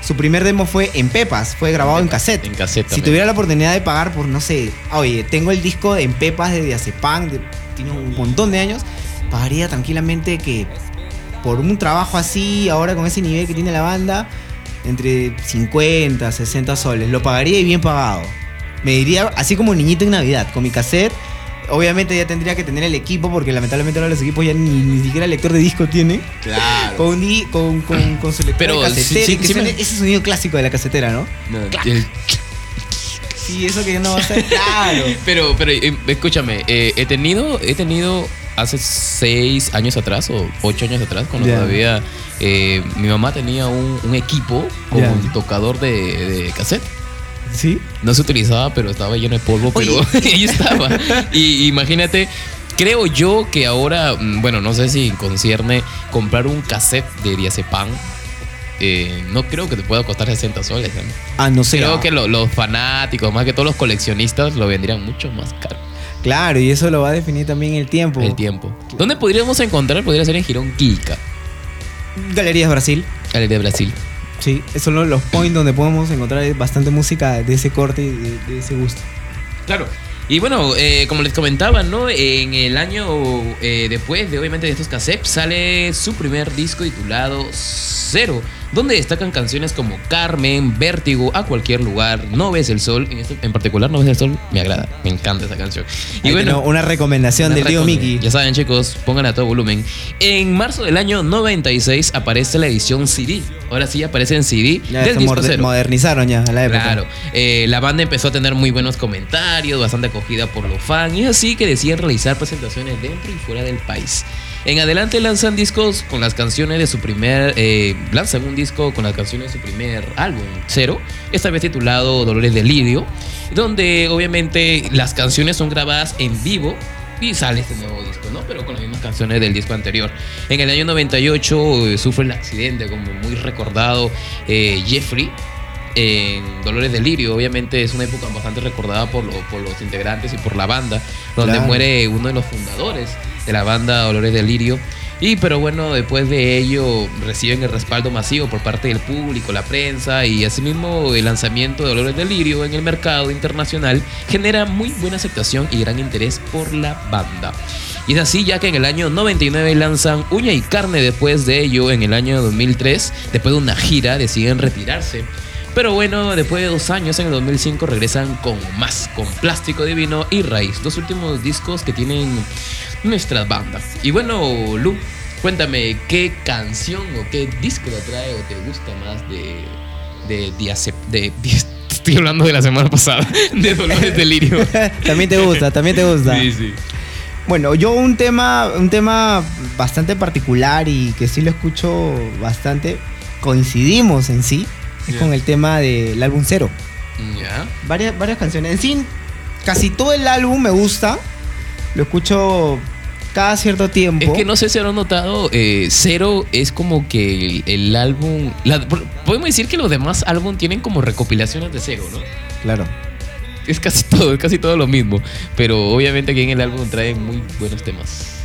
Su primer demo fue en Pepas, fue grabado en, cassette. En cassette Si tuviera la oportunidad de pagar por, no sé, oye, tengo el disco en Pepas de Diazepam, de- tiene un montón de años, pagaría tranquilamente que por un trabajo así, ahora con ese nivel que tiene la banda, entre 50, 60 soles. Lo pagaría y bien pagado. Me diría así como niñito en Navidad, con mi cassette. Obviamente ya tendría que tener el equipo, porque lamentablemente ahora los equipos ya ni, ni siquiera lector de disco tienen. Claro. Con, un di- con, con, con su lector Pero de casetera, sí- que sí suene ese sonido clásico de la casetera, ¿no? No, el- Sí, eso que no va a ser claro. Pero, pero eh, escúchame, eh, he tenido, he tenido hace seis años atrás o ocho años atrás, cuando todavía eh, mi mamá tenía un, un equipo con un tocador de, de cassette. ¿Sí? No se utilizaba, pero estaba lleno de polvo, pero ahí estaba. Y imagínate, creo yo que ahora, mm, bueno, no sé si concierne comprar un cassette de Diazepam. eh, no creo que te pueda costar 60 soles. ¿no? Ah, no sé. Creo ah. que lo- los fanáticos, más que todos los coleccionistas, lo vendrían mucho más caro. Claro, y eso lo va a definir también el tiempo. El tiempo. ¿Dónde podríamos encontrar? Podría ser en Girón Quilca, Galerías Brasil. Galería de Brasil. Sí, son los- points donde podemos encontrar bastante música de ese corte y de, de ese gusto. Claro. Y bueno, eh, como les comentaba, ¿no? En el año eh, después de obviamente de estos cassettes sale su primer disco titulado Cero. Donde destacan canciones como Carmen, Vértigo, A Cualquier Lugar, No Ves el Sol. En, este- en particular, No Ves el Sol me agrada, me encanta esa canción. Y Ahí bueno, una recomendación del tío. Mickey. Ya saben, chicos, pongan a todo volumen. En marzo del año 96 aparece la edición CD. Ahora sí aparece en CD Ya del disco cero. modernizaron ya a la época. Claro, eh, la banda empezó a tener muy buenos comentarios, bastante acogida por los fans, y así que deciden realizar presentaciones dentro y fuera del país. En adelante lanzan discos con las canciones de su primer. eh, lanzan un disco con las canciones de su primer álbum, Cero, esta vez titulado Dolores de Lirio, donde obviamente las canciones son grabadas en vivo y sale este nuevo disco, ¿no? Pero con las mismas canciones del disco anterior. En el año 98 eh, sufre el accidente, como muy recordado, eh, Jeffrey. En Dolores de Lirio, obviamente es una época bastante recordada por, lo- por los integrantes y por la banda, donde Claro. muere uno de los fundadores de la banda Dolores de Lirio. Y pero bueno, después de ello reciben el respaldo masivo por parte del público, la prensa y asimismo el lanzamiento de Dolores de Lirio en el mercado internacional genera muy buena aceptación y gran interés por la banda. Y es así ya que en el año 99 lanzan Uña y Carne después de ello en el año 2003, después de una gira deciden retirarse. Pero bueno, después de dos años, en el 2005, regresan con más, con Plástico Divino y Raíz, dos últimos discos que tienen nuestras bandas. Y bueno, Lu, cuéntame, ¿qué canción o qué disco te atrae o te gusta más de... de, de, de- Estoy hablando de la semana pasada, de Dolores Delirio. también te gusta, también te gusta. Sí, sí. Bueno, yo un tema, un tema bastante particular y que sí lo escucho bastante, coincidimos en sí, es con el tema del álbum Cero. Ya. Varias, varias canciones. En sí, casi todo el álbum me gusta. Lo escucho cada cierto tiempo. Es que no sé si habrán notado, eh, Cero es como que el, el álbum. la- podemos decir que los demás álbum tienen como recopilaciones de Cero, ¿no? Claro. Es casi todo, es casi todo lo mismo. Pero obviamente aquí en el álbum traen muy buenos temas.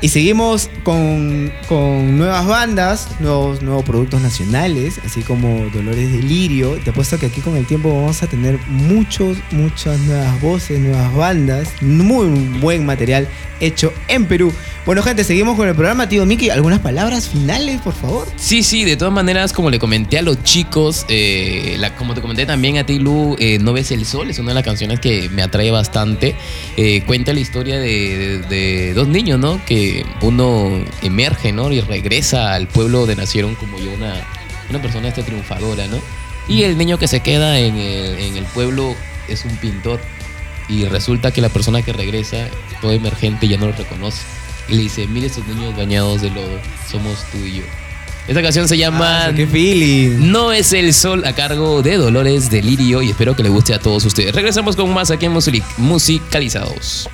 Y seguimos con, con nuevas bandas, nuevos, nuevos productos nacionales, así como Dolores Delirio. Te apuesto que aquí con el tiempo vamos a tener muchos, muchas nuevas voces, nuevas bandas, muy buen material hecho en Perú. Bueno, gente, seguimos con el programa, tío Miki. ¿Algunas palabras finales, por favor? Sí, sí, de todas maneras, como le comenté a los chicos, eh, como te comenté también a ti, Lu, eh, No ves el sol, es una de las canciones que me atrae bastante. Eh, cuenta la historia de, de- de dos niños, ¿no? Que uno emerge, ¿no? Y regresa al pueblo donde nacieron como yo, una, una persona esta triunfadora, ¿no? Y el niño que se queda en el, en el pueblo es un pintor. Y resulta que la persona que regresa, todo emergente, ya no lo reconoce. Y le dice, mire esos niños bañados de lodo, somos tú y yo. Esta canción se llama Ah, ¡Qué feeling! No es el sol a cargo de Dolores Delirio y espero que le guste a todos ustedes. Regresamos con más aquí en Musicalizados.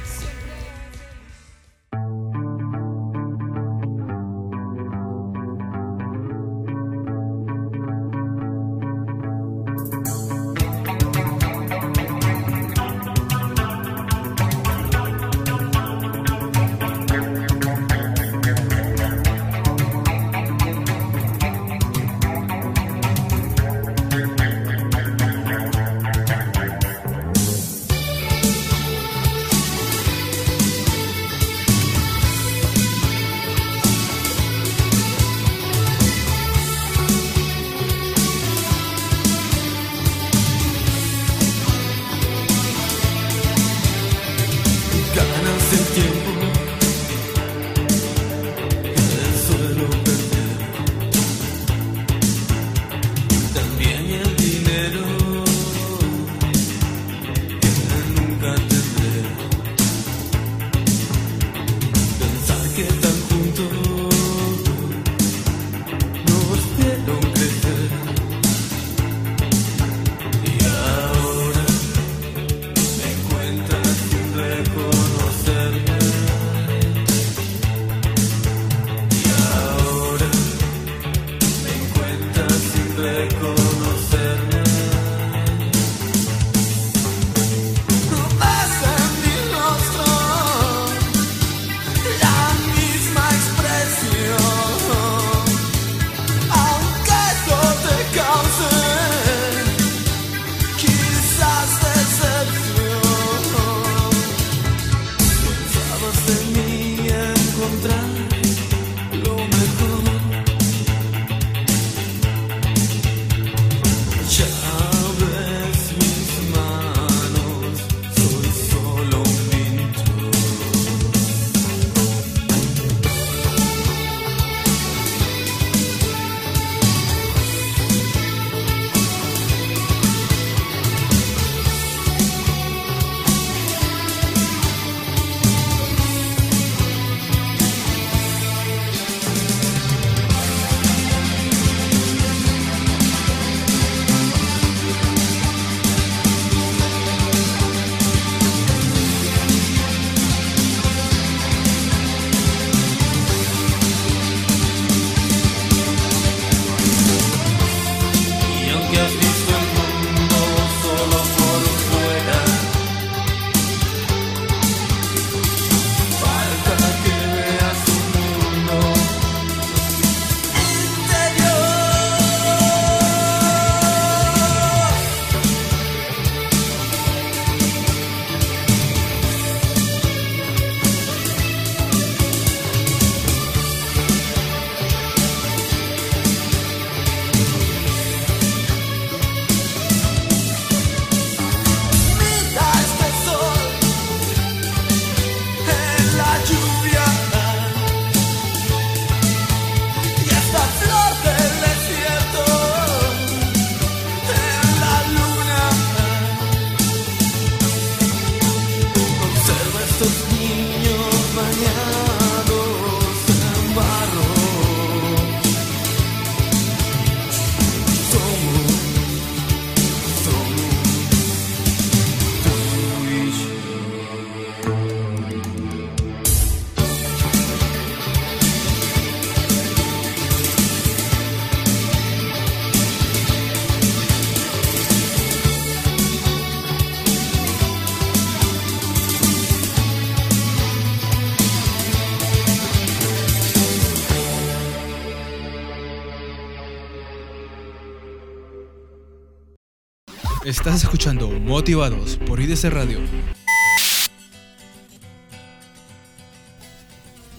Estás escuchando Motivados por IDC Radio.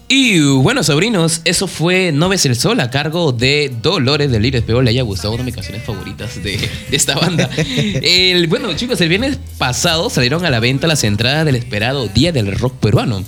Y bueno, sobrinos, eso fue No ves el sol a cargo de Dolores de Lira. Espero le haya gustado una de mis canciones favoritas de, de esta banda. El, bueno, chicos, el viernes pasado salieron a la venta las entradas del esperado Día del Rock Peruano.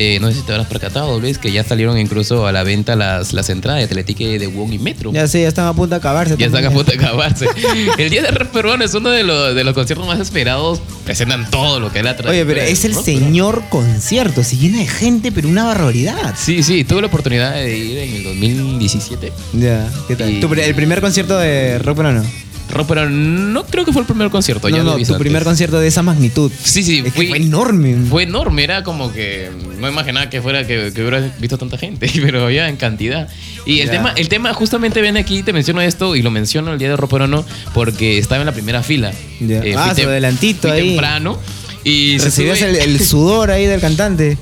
Eh, no sé si te habrás percatado, Luis, que ya salieron incluso a la venta las, las entradas de Teletique de Wong y Metro. Ya sé, ya están a punto de acabarse. Ya están a punto de acabarse. El Día del Rock Peruano es uno de los, de los conciertos más esperados. Presentan todo lo que es la Oye, trayectoria pero es el rock señor concierto, se llena de gente, pero una barbaridad. Sí, sí, tuve la oportunidad de ir en el 2017. Ya, ¿qué tal? Y- Tu pr- el primer concierto de rock peruano. Rock, pero no creo que fue el primer concierto. ya No, lo no, tu primer concierto de esa magnitud. Sí, sí, Es que fui- fue enorme. Fue enorme, era como que no imaginaba que fuera que, que hubiera visto tanta gente, pero ya en cantidad. Y el Ya. tema, el tema justamente viene aquí, te menciono esto y lo menciono el día de Rock Peruano porque estaba en la primera fila. Ya. Eh, Ah, adelantito ahí. temprano y se Recibías sube, el, el sudor ahí del cantante,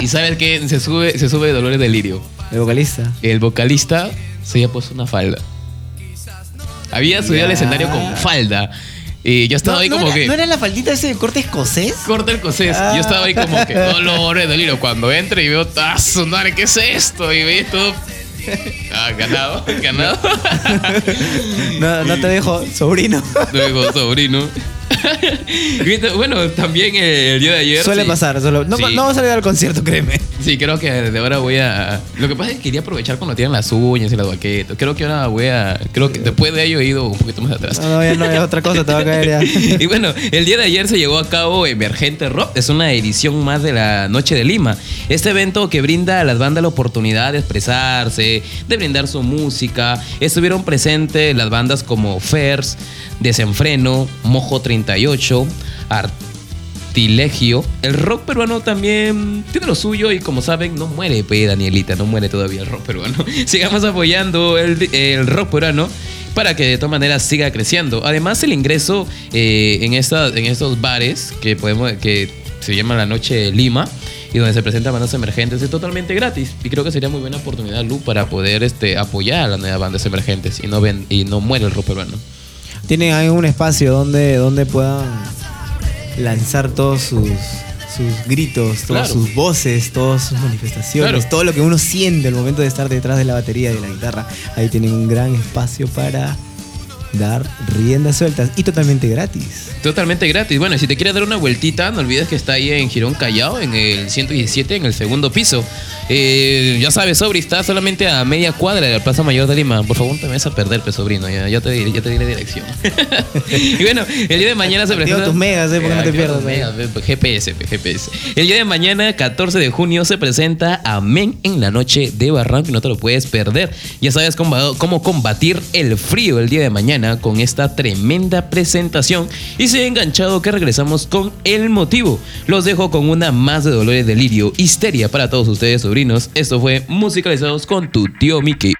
y sabes que se sube, se sube Dolores Delirio. el vocalista. El vocalista se había puesto una falda. Había subido al escenario con falda. Y yo estaba no, ahí no como era, que. ¿No era la faldita ese de corte escocés? Corta el cosés. Ah. Yo estaba ahí como que dolores de hilo. Cuando entre y veo, ¡ah, madre, ¿qué es esto? Y veis todo. Ah, ganado, ganado. No, no te dejo, sobrino. Luego, sobrino. Bueno, también el día de ayer. Suele sí. pasar, solo. No, Sí. no vamos a salir al concierto, créeme. Sí, creo que de ahora voy a. Lo que pasa es que quería aprovechar cuando tienen las uñas y las baquetas. Creo que ahora voy a. Creo que después de ello he ido un poquito más atrás. No, no, ya no, es otra cosa, te va a caer ya. y bueno, el día de ayer se llevó a cabo Emergente Rock. Es una edición más de la Noche de Lima. Este evento que brinda a las bandas la oportunidad de expresarse, de brindar su música. Estuvieron presentes las bandas como Fers, Desenfreno, Mojo 38, Artilegio. El rock peruano también tiene lo suyo y como saben, no muere, pues, Danielita, no muere todavía el rock peruano. Sigamos apoyando el, el rock peruano para que de todas maneras siga creciendo. Además, el ingreso eh, en, esta- en estos bares que, podemos, que se llama La Noche Lima y donde se presentan bandas emergentes es totalmente gratis. Y creo que sería muy buena oportunidad, Lu, para poder este, apoyar a las nuevas bandas emergentes y no, ven, y no muere el rock peruano. Tienen ahí un espacio donde, donde puedan lanzar todos sus, sus gritos, todas Claro. sus voces, todas sus manifestaciones, Claro. todo lo que uno siente al momento de estar detrás de la batería y de la guitarra. Ahí tienen un gran espacio para dar riendas sueltas y totalmente gratis. Totalmente gratis. Bueno, si te quieres dar una vueltita, no olvides que está ahí en Girón Callao, en el 117, en el segundo piso. Eh, ya sabes, Sobri, está solamente a media cuadra de la Plaza Mayor de Lima. Por favor, no te vayas a perder, pues, sobrino. Ya, ya te, diré- ya te diré dirección. y bueno, el día de mañana se presenta... tus megas, eh, porque no te pierdas, eh. megas, eh, GPS, GPS. El día de mañana, 14 de junio, se presenta Amén en la noche de Barranco y no te lo puedes perder. Ya sabes cómo, cómo combatir el frío el día de mañana con esta tremenda presentación. Y se ha enganchado que regresamos con el motivo. Los dejo con una más de Dolores Delirio, histeria para todos ustedes, sobrinos. Esto fue Musicalizados con tu tío Mickey.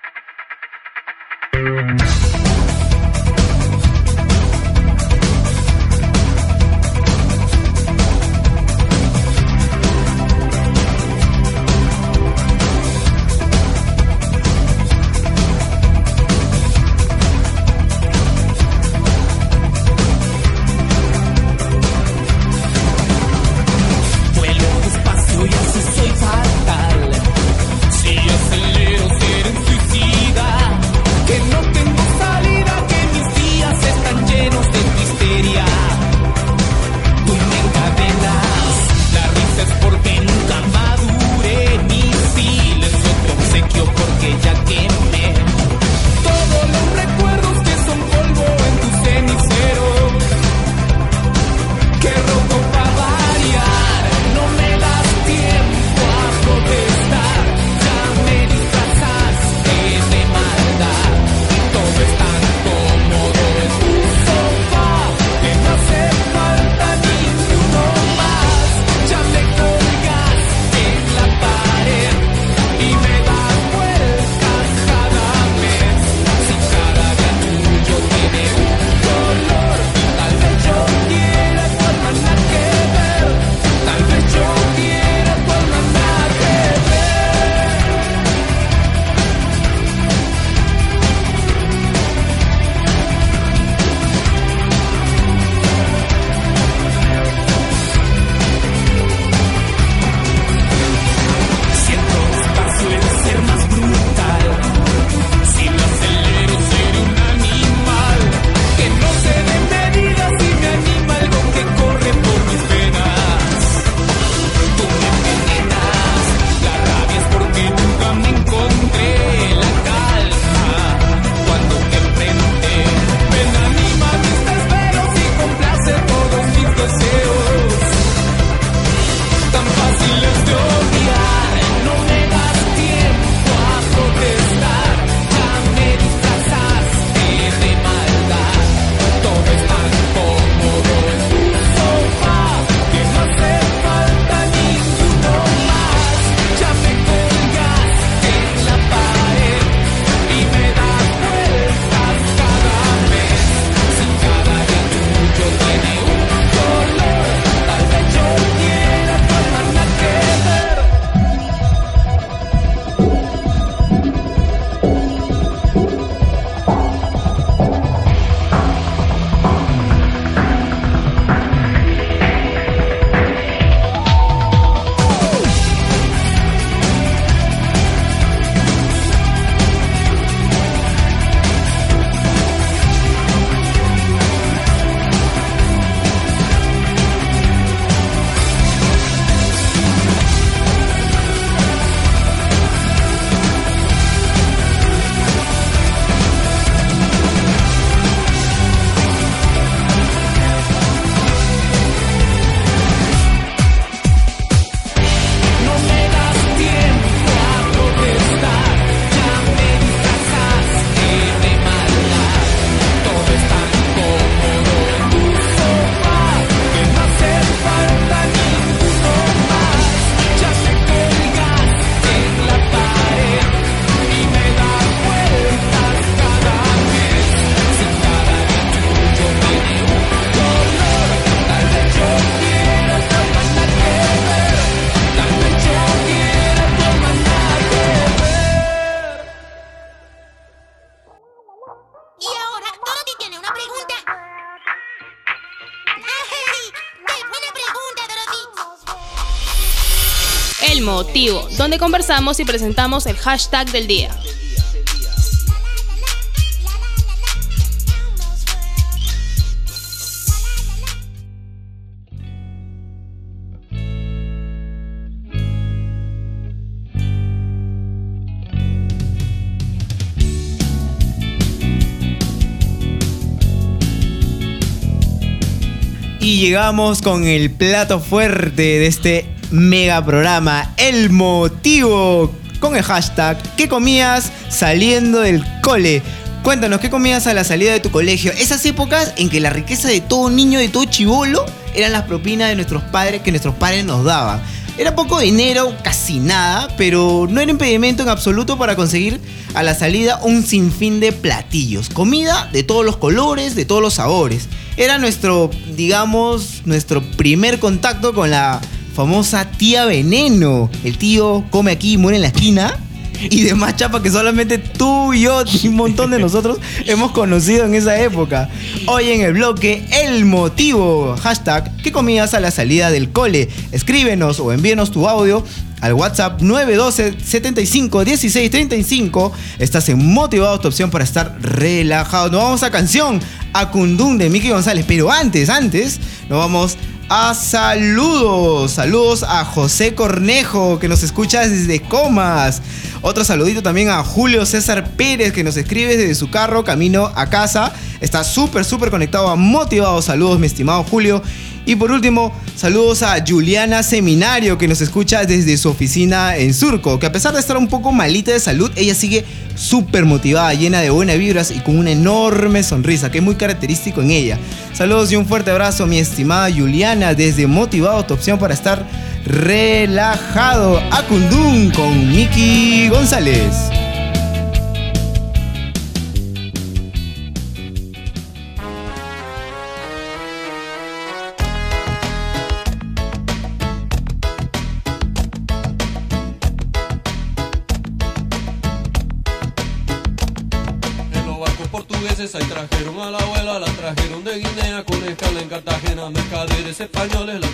Donde conversamos y presentamos el hashtag del día. Y llegamos con el plato fuerte de este mega programa, El Motivo, con el hashtag ¿Qué comías saliendo del cole? Cuéntanos, ¿qué comías a la salida de tu colegio? Esas épocas en que la riqueza de todo niño, de todo chivolo, eran las propinas de nuestros padres que nuestros padres nos daban. Era poco dinero, casi nada, pero no era impedimento en absoluto para conseguir a la salida un sinfín de platillos. Comida de todos los colores, de todos los sabores. Era nuestro, digamos, nuestro primer contacto con la famosa tía Veneno. El tío come aquí y muere en la esquina. Y demás chapa que solamente tú y yo y un montón de nosotros hemos conocido en esa época. Hoy en el bloque, el motivo. Hashtag, ¿qué comías a la salida del cole? Escríbenos o envíenos tu audio al WhatsApp 912 75 16 35. Estás en Motivados, tu opción para estar relajado. Nos vamos a canción, a Kundun de Miki González. Pero antes, antes, nos vamos a saludos. Saludos a José Cornejo, que nos escucha desde Comas. Otro saludito también a Julio César Pérez, que nos escribe desde su carro, camino a casa. Está súper, súper conectado a Motivados. Saludos, mi estimado Julio. Y por último, saludos a Juliana Seminario, que nos escucha desde su oficina en Surco, que a pesar de estar un poco malita de salud, ella sigue súper motivada, llena de buenas vibras y con una enorme sonrisa, que es muy característico en ella. Saludos y un fuerte abrazo, mi estimada Juliana, desde Motivado, tu opción para estar relajado. A Kundun con Miki González. Mercaderes españoles la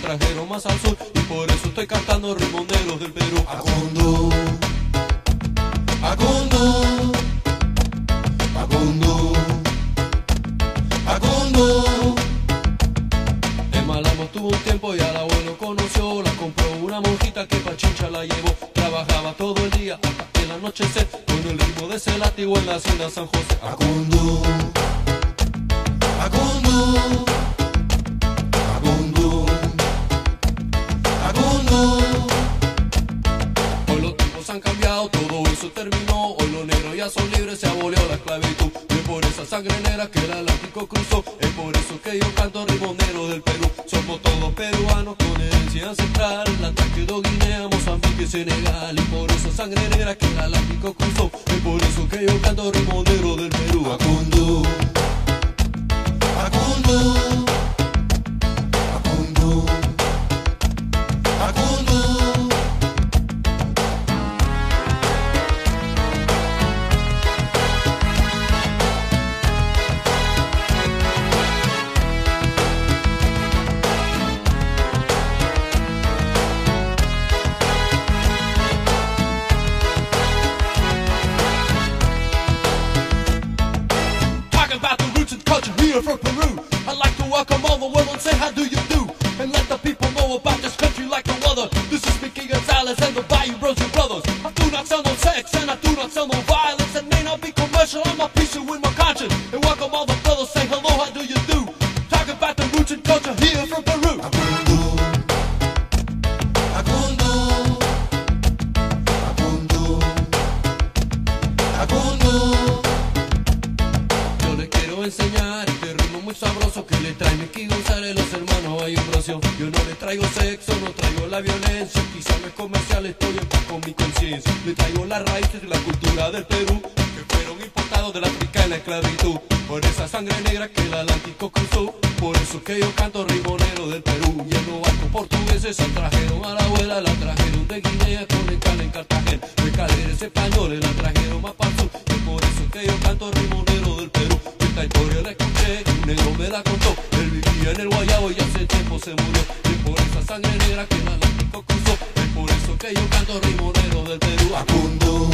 negro me la contó. Él vivía en el Guayabo y hace tiempo se murió. Y por esa sangre negra que el Atlántico cruzó, es por eso que yo canto rimonero del Perú. Acundú,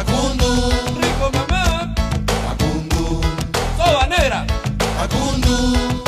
Acundú, rico mamá. Acundú, soba negra. Acundú,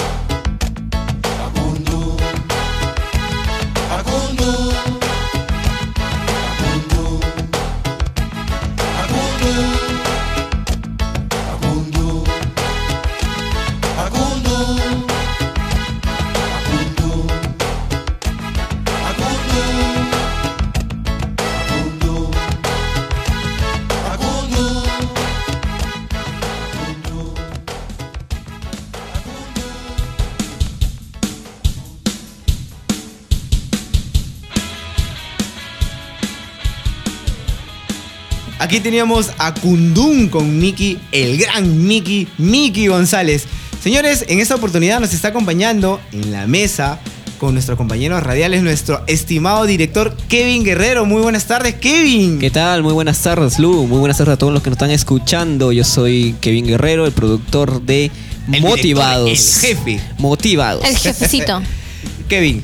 Aquí teníamos a Kundun con Miki, el gran Miki, Miki González. Señores, en esta oportunidad nos está acompañando en la mesa con nuestros compañeros radiales, nuestro estimado director Kevin Guerrero. Muy buenas tardes, Kevin. ¿Qué tal? Muy buenas tardes, Lu. Muy buenas tardes a todos los que nos están escuchando. Yo soy Kevin Guerrero, el productor de El Motivados. director, el jefe. Motivados. El jefecito. Kevin,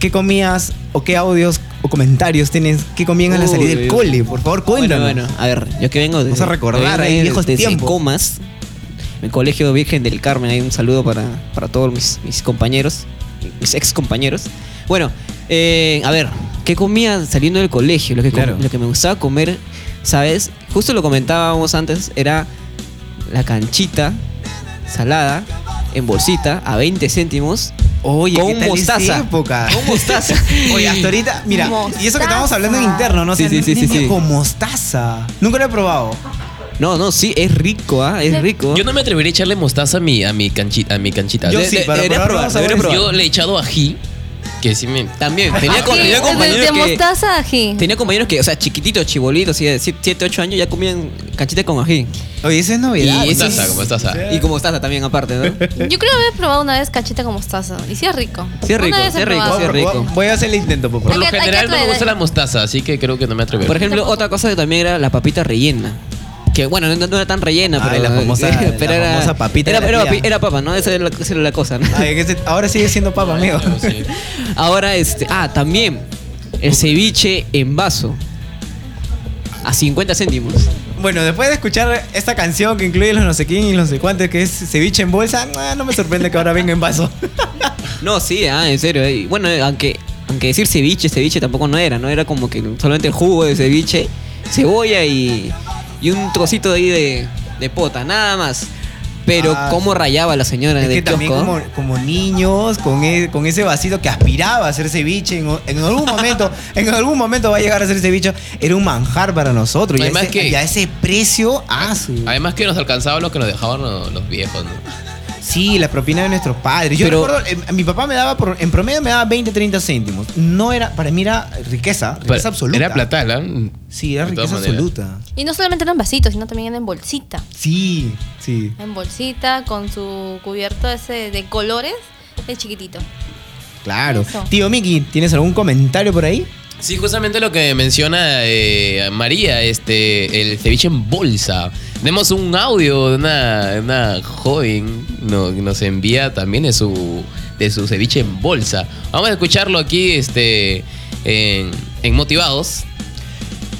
¿qué comías o qué audios o comentarios tienes? ¿Qué comían a la salida del cole? Por favor, cuéntanos. Bueno, bueno, a ver, yo que vengo de. Vamos a recordar ahí viejos tiempos. Comas, el Colegio Virgen del Carmen. Ahí un saludo para, para todos mis, mis compañeros, mis ex compañeros. Bueno, eh, a ver, ¿qué comía saliendo del colegio? Lo que, com- lo que me gustaba comer, ¿sabes? Justo lo comentábamos antes, era la canchita salada en bolsita a 20 céntimos. Oye, con ¿qué tal esa mostaza. época? Con mostaza. Oye, hasta ahorita, mira, y eso que estamos hablando en interno, ¿no? O sea, Sí, sí, sí, sí, sí. con mostaza. Nunca lo he probado. No, no, sí, es rico, ¿ah? Es rico. Yo no me atrevería a echarle mostaza a mi, a mi canchita. A mi canchita. Yo De- sí, de- para probar yo le he echado ají, que sí me... También, tenía, co- Ají, tenía compañeros de que... mostaza ají. Tenía compañeros que, o sea, chiquititos, chibolitos, así de 7, 8 años, ya comían canchita con ají. Oye, esa es novedad. Y Mostaza, es- como mostaza. Y como mostaza también, aparte, ¿no? Yo creo haber probado una vez cachita con mostaza. Y sí es rico. Sí es rico, Una vez sí es rico, sí es rico. Voy a hacer el intento, por Por favor. lo que- hay que general no me gusta la mostaza, así que creo que no me atrevería. Por ejemplo, otra cosa que también era la papita rellena. Que bueno, no, no era tan rellena, Ay, pero. la famosa- la pero era, famosa papita Era, era, era papa, ¿no? Esa era la, esa era la cosa, ¿no? Ay, que ese- ahora sigue siendo papa, amigo. Sí. Ahora, este. Ah, también. El ceviche en vaso. A 50 céntimos. Bueno, después de escuchar esta canción que incluye los no sé quién y los no sé cuántos, que es ceviche en bolsa, ah, no me sorprende que ahora venga en vaso. No, sí, ah, en serio. eh. Bueno, eh, aunque, aunque decir ceviche, ceviche tampoco no era, ¿no? Era como que solamente el jugo de ceviche, cebolla y, y un trocito ahí de, de pota, nada más. Pero Ah, cómo rayaba la señora Es del que también kiosco. como, como niños, con, e- con ese vasito que aspiraba a hacer ceviche, en, en algún momento, en algún momento va a llegar a ser ceviche, era un manjar para nosotros. Y a, Además ese, que- y a ese precio, ah, su- Además que nos alcanzaba lo que nos dejaban los, los viejos, ¿no? Sí, la propina de nuestros padres. Yo Pero- recuerdo, eh, mi papá me daba, por- en promedio me daba 20, 30 céntimos. No era, para mí era riqueza, riqueza Pero absoluta. Era platal, ¿ah? Sí, era De riqueza absoluta. Y no solamente eran vasitos, sino también eran en bolsita. Sí, sí. En bolsita, con su cubierto ese de colores, es chiquitito. Claro. Eso. Tío Miki, ¿tienes algún comentario por ahí? Sí, justamente lo que menciona eh, María, este, el ceviche en bolsa. Tenemos un audio de una, de una joven no- que nos envía también de su, de su ceviche en bolsa. Vamos a escucharlo aquí este, en, en Motivados.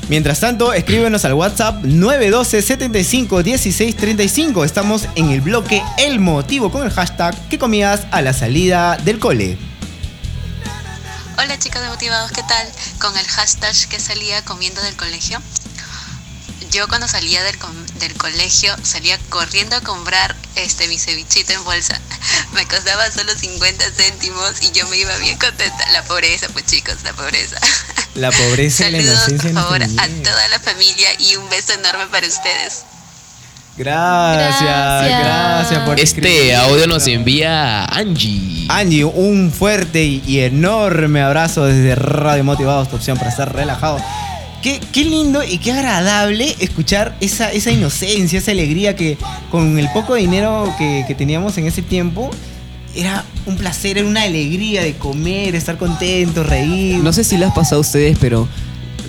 Mientras tanto, escríbenos al WhatsApp 912 75 16 35. Estamos en el bloque El Motivo con el hashtag que comías a la salida del cole. Hola chicos de Motivados, ¿qué tal? Con el hashtag que salía comiendo del colegio. Yo cuando salía del, del colegio salía corriendo a comprar este mi cevichito en bolsa. Me costaba solo 50 céntimos y yo me iba bien contenta. La pobreza, pues chicos, la pobreza. La pobreza y la Saludos inocencia. por favor a toda la familia y un beso enorme para ustedes. Gracias, gracias, Gracias. por Este audio nos envía Angie. Angie, un fuerte y, y enorme abrazo desde Radio Motivados, tu opción para estar relajado. Qué, qué lindo y qué agradable escuchar esa, esa inocencia, esa alegría que con el poco dinero que, que teníamos en ese tiempo, era un placer, era una alegría de comer, estar contentos, reír. No sé si les ha pasado a ustedes, pero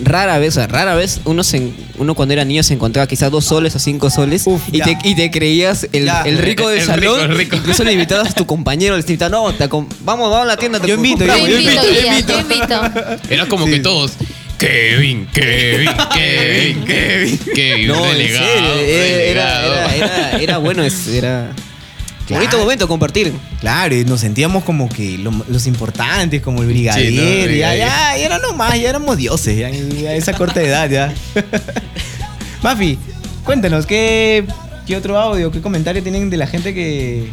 rara vez, o sea, rara vez uno, se, uno cuando era niño se encontraba quizás dos soles o cinco soles Uf, y, te, y te creías el, el rico del El rico, salón. el rico. Incluso le invitabas a tu compañero, le invitabas, no, te vamos, vamos a la tienda. te Yo invito, compramos". Yo yo invito, invito, guía, yo yo invito. Era como que todos. Kevin, Kevin, Kevin, Kevin, Kevin. No, en relegado, serio, eh, era, relegado. era, era, era bueno, es- era Claro. bonito momento compartir. Claro, y nos sentíamos como que lo- los importantes, como el brigadier. Sí, no, ya, brigadier. ya, ya era nomás, ya éramos dioses, ya, a esa corta edad ya. Mafi, cuéntanos, ¿qué, ¿qué otro audio, qué comentario tienen de la gente que...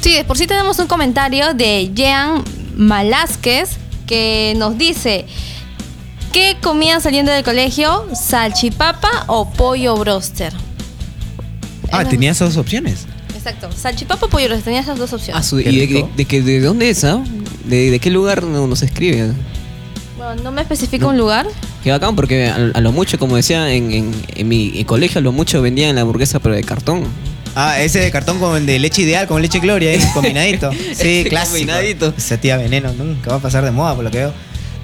Sí, de por sí tenemos un comentario de Jean Malásquez que nos dice ¿Qué comían saliendo del colegio? ¿Salchipapa o pollo broster? Ah, Era- tenía esas dos opciones. Exacto, salchipapa o pollo broster, tenía esas dos Ah, opciones. su- Qué ¿Y de, rico. de, de que- de dónde es? ah? ¿De, de qué lugar no- nos escribe? Bueno, no me especifica un lugar. Qué bacán, porque a, a lo mucho, como decía en, en, en mi en colegio, a lo mucho vendían la hamburguesa, pero de cartón. Ah, ese de cartón con de leche ideal, con leche gloria, combinadito. Sí, clásico. combinadito. Esa tía veneno nunca va a pasar de moda por lo que veo.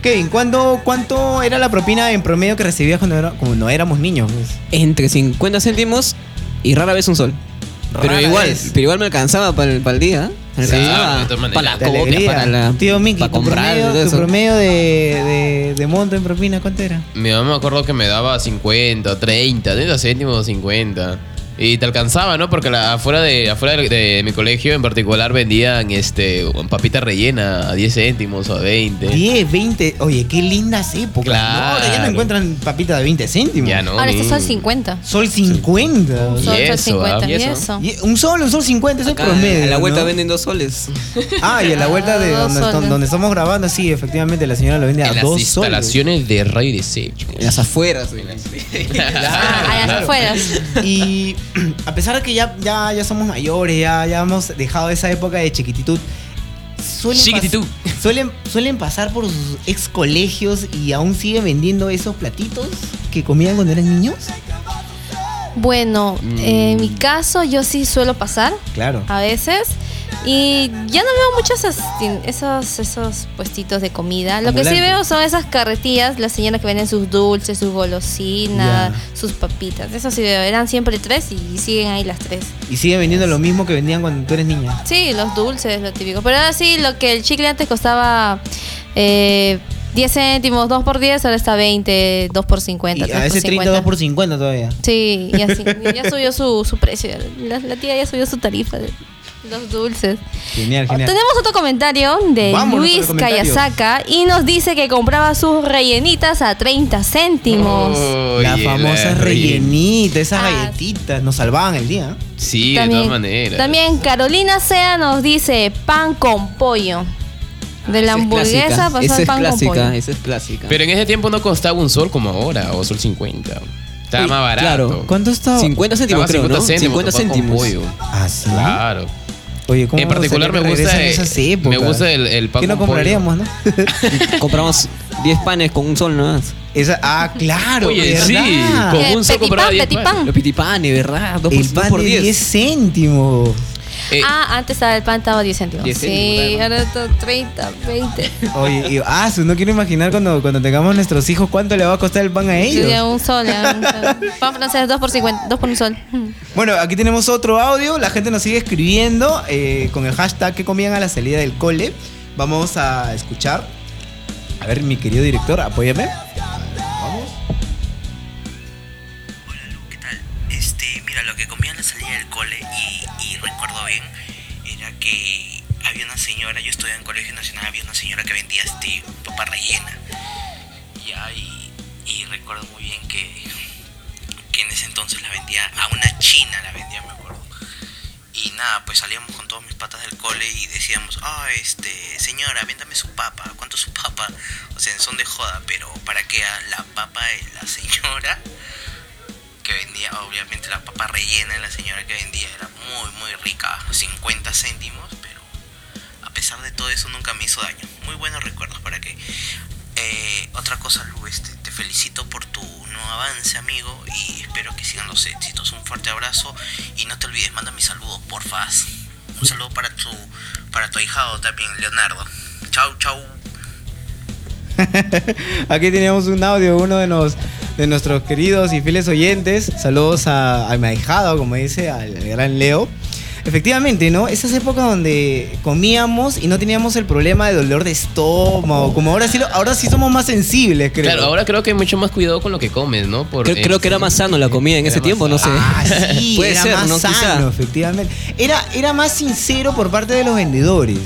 Kevin, ¿cuándo, ¿cuánto era la propina en promedio que recibías cuando, era- cuando éramos niños? Entre 50 céntimos y rara vez un sol. Pero igual, vez. pero igual me alcanzaba para el, para el día. Me Sí, alcanzaba de para la copia, alegría. para la Tío Miki, para tu comprar. promedio, tu promedio de, de, de monto en propina, ¿cuánto era? Mi mamá me acuerdo que me daba 50, 30, 30 céntimos, 50. Y te alcanzaba, ¿no? Porque la- afuera, de, afuera de, de mi colegio en particular vendían este papita rellena a 10 céntimos o a 20. 10, 20. Oye, qué lindas épocas. Claro. No, ahora ya no encuentran papita de 20 céntimos. Ya no. Ahora este sol 50. Sol 50. Un sol, Y eso, 50. ah, y y eso. eso. Y un sol, un sol 50, es el Acá, promedio. a la vuelta ¿no? venden dos soles. Ah, y a la vuelta de Ah, donde, soles. donde estamos grabando, sí, efectivamente, la señora lo vende a En las dos soles. instalaciones de radio desecho. En las afueras. Ah, a las afueras. Y a pesar de que ya, ya, ya somos mayores, ya, ya hemos dejado esa época de chiquititud, suelen, pas- suelen, suelen pasar por sus ex colegios y aún siguen vendiendo esos platitos que comían cuando eran niños. Bueno, en mi caso yo sí suelo pasar Claro. a veces y ya no veo muchos esos, esos puestitos de comida. Lo que sí veo son esas carretillas, las señoras que venden sus dulces, sus golosinas, sus papitas. Eso sí veo, eran siempre tres y siguen ahí las tres. Y siguen vendiendo lo mismo que vendían cuando tú eres niña. Sí, los dulces, lo típico. Pero ahora sí, lo que el chicle antes costaba eh, 10 céntimos, 2 por 10, ahora está 20, 2 por 50. Y 3 a ese 50. 32 por 50 todavía. Sí, y así, ya subió su, su precio. La, la tía ya subió su tarifa los dulces. Genial, genial. Tenemos otro comentario de Vámonos Luis. Kayasaka y nos dice que compraba sus rellenitas a 30 céntimos. la Oye, famosa la rellenita, esas Ah. galletitas, nos salvaban el día. Sí, de todas maneras. también Carolina Sea nos dice pan con pollo. De la Esa es hamburguesa clásica, pasó Esa al es pan con pollo. clásica, esa es clásica. Pero en ese tiempo no costaba un sol como ahora, o sol 50. Estaba Uy, más barato. claro. ¿Cuánto estaba? 50 céntimos, Estaba creo, 50 ¿no? céntimos. 50 tu pan con céntimos. pollo. Ah, sí. Claro. Oye, ¿cómo En particular me gusta, esas me gusta el, el pan ¿Qué no con pollo. compraríamos, no? Compramos 10 panes con un sol nomás. Esa, ah, claro, Oye, ¿verdad? sí, con Eh, un sol compraba pan, 10 petit panes. pan. Los pitipanes, ¿verdad? 2 El por, dos pan por de 10. 10 céntimos. Eh, Ah, antes estaba el pan estaba 10 céntimos. 10 sí, ahora está 30, 20. Oye, y, ah, no quiero imaginar cuando, cuando tengamos nuestros hijos cuánto le va a costar el pan a Sí, ellos. ya un sol, ya un sol. Pan francés, 2 por 50, 2 por un sol. Bueno, aquí tenemos otro audio. La gente nos sigue escribiendo eh, con el hashtag que comían a la salida del cole. Vamos a escuchar. A ver, mi querido director, apóyame. Vamos. Pues salíamos con todos mis patas del cole y decíamos, ah, este, señora, véndame su papa, ¿cuánto es su papa? O sea, son de joda, pero para que a la papa de la señora que vendía, obviamente la papa rellena de la señora que vendía era muy, muy rica, 50 céntimos, pero a pesar de todo eso nunca me hizo daño. Muy buenos recuerdos para que... Eh, otra cosa, Lu, este, te felicito por tu avance, amigo, y espero que sigan los éxitos. Un fuerte abrazo y no te olvides, manda mis saludos, porfa. Un saludo para tu, para tu ahijado también, Leonardo. Chau, chau. Aquí tenemos un audio, uno de, nos, de nuestros queridos y fieles oyentes. Saludos a, a mi ahijado, como dice, al gran Leo. Efectivamente, ¿no? Esas épocas donde comíamos y no teníamos el problema de dolor de estómago. Como ahora sí, lo- ahora sí somos más sensibles, creo. Claro, ahora creo que hay mucho más cuidado con lo que comes, ¿no? Por, Creo, creo que era más sano la comida en ese tiempo, no sé. Ah, sí, Puede era ser, más ¿no? sano, efectivamente. Era, era más sincero por parte de los vendedores.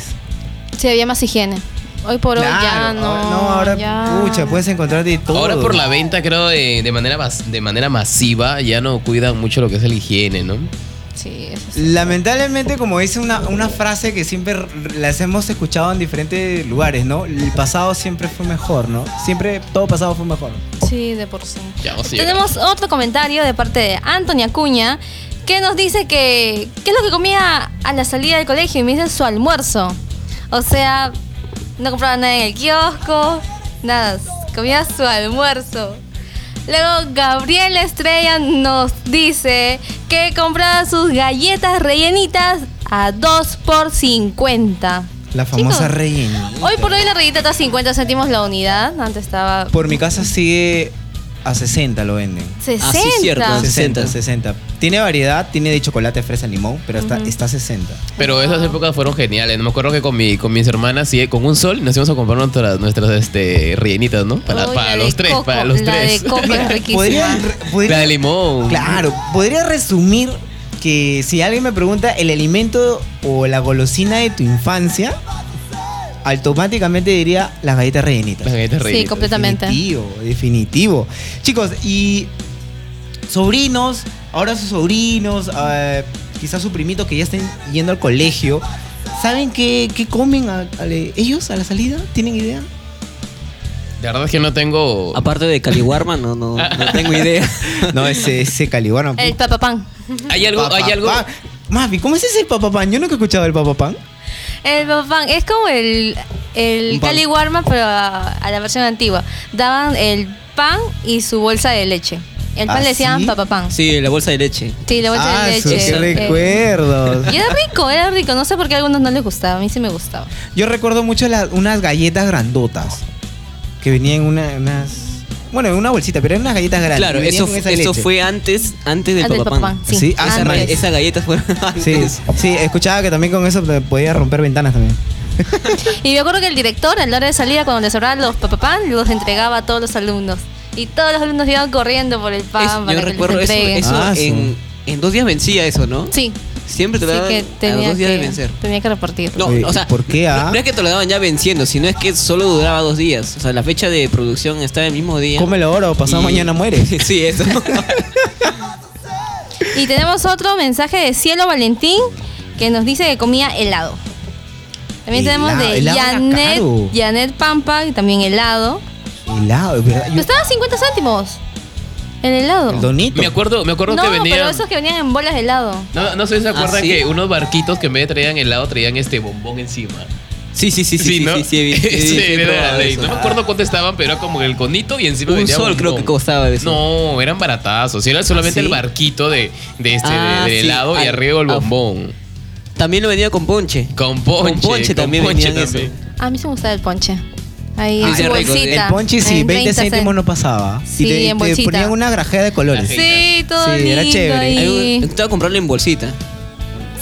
Sí, había más higiene. Hoy por hoy ya no. ahora- no, ahora, ya. pucha, puedes encontrar de todo. Ahora por la venta, creo, de, de manera de manera masiva, ya no cuidan mucho lo que es la higiene, ¿no? Sí, eso sí. Lamentablemente, como dice una, una frase que siempre las hemos escuchado en diferentes lugares, ¿no? El pasado siempre fue mejor, ¿no? Siempre todo pasado fue mejor. Sí, de por sí. Ya. Tenemos otro comentario de parte de Antonia Acuña que nos dice que qué es lo que comía a la salida del colegio y me dice su almuerzo. O sea, no compraba nada en el kiosco, nada, comía su almuerzo. Luego Gabriel Estrella nos dice que compraba sus galletas rellenitas a 2 por 50. La famosa rellena. Hoy por hoy la relleta está a 50 céntimos la unidad. Antes estaba Por mi casa sigue a 60 lo venden. 60. Ah, sí, cierto. 60, 60. 60. Tiene variedad, tiene de chocolate, fresa, limón, pero está, Ujú. está a 60. Pero esas épocas fueron geniales. Me acuerdo que con, mi, con mis hermanas, sí, con un sol, nos íbamos a comprar nuestras, nuestras este, rellenitas, ¿no? Para, Uy, para la de los tres, coco, para los la tres. de coco es riquísima. Podría, podría- La de limón. Claro, podría resumir que si alguien me pregunta el alimento o la golosina de tu infancia, automáticamente diría las galletas rellenitas. Las galletas Sí, rellenas. completamente. Definitivo, definitivo. Chicos, y sobrinos, ahora sus sobrinos, eh, quizás su primito que ya estén yendo al colegio, ¿saben qué, qué comen a- a- ellos a la salida? ¿Tienen idea? De verdad es que no tengo. Aparte de Caliwarma, no, no, no tengo idea. No, ese, ese caliguano. El papapán. Hay algo, hay algo. Papapán. Mafi, ¿cómo es ese el papapán? Yo nunca he escuchado el papapán. El papapán es como el, el caliwarma, pero a, a la versión antigua. Daban el pan y su bolsa de leche. El pan ¿Ah, le decían sí? papapán. Sí, la bolsa de leche. Sí, la bolsa ah, de su- leche. qué eh, recuerdos. y era rico, era rico. No sé por qué a algunos no les gustaba. A mí sí me gustaba. Yo recuerdo mucho la- unas galletas grandotas que venían en una- unas. Bueno, en una bolsita, pero eran unas galletas grandes. Claro, eso, eso fue antes, antes del Antes del papapán. papapán, sí. Sí, Esa, antes. ma- esas galletas fueron Sí, antes. sí, escuchaba que también con eso podía romper ventanas también. Y me acuerdo que el director, a la hora de salida, cuando les sobraban los papapán, los entregaba a todos los alumnos. Y todos los alumnos iban corriendo por el pan Es- para yo que recuerdo les eso, eso Ah, sí. en, en dos días vencía eso, ¿no? Sí, Siempre te lo daban que a tenía los dos días que, de vencer. tenía que repartir. No, Oye, o sea, ¿por qué, ah? no, no es que te lo daban ya venciendo, sino es que solo duraba dos días. O sea, la fecha de producción estaba el mismo día. Cómelo ahora o pasado Y- mañana mueres. sí, eso. Y tenemos otro mensaje de Cielo Valentín que nos dice que comía helado. También tenemos Helado, de helado era Janet, caro. Janet Pampa y también helado. Helado, es ¿verdad? Yo- Pero estaba a 50 céntimos. El helado. el donito. Me acuerdo, me acuerdo no, que venían. pero esos que venían en bolas de helado. No, no sé si se acuerdan ¿sí? que unos barquitos que en vez de traían helado traían este bombón encima. Sí, sí, sí, sí, sí, ¿no? sí, sí, visto- he era la ley. eso. No me acuerdo cuánto estaban, pero era como el conito y encima Un venía sol creo bombón. que costaba eso. No, eran baratazos. Era solamente ¿Ah, sí? el barquito de, de este Ah, de, de sí. helado y Ah, arriba el ah, bombón. También lo venía con ponche. Con ponche. Con ponche también ponche venían eso. también. A mí sí me gustaba el ponche. Ahí Ah, en su bolsita. El ponche sí, en 20 30 céntimos no pasaba. Sí, y te, y en te bolsita. ponían una grajea de colores. Sí, todo Sí, era lindo chévere. Ahí. Me gustaba comprarlo en bolsita.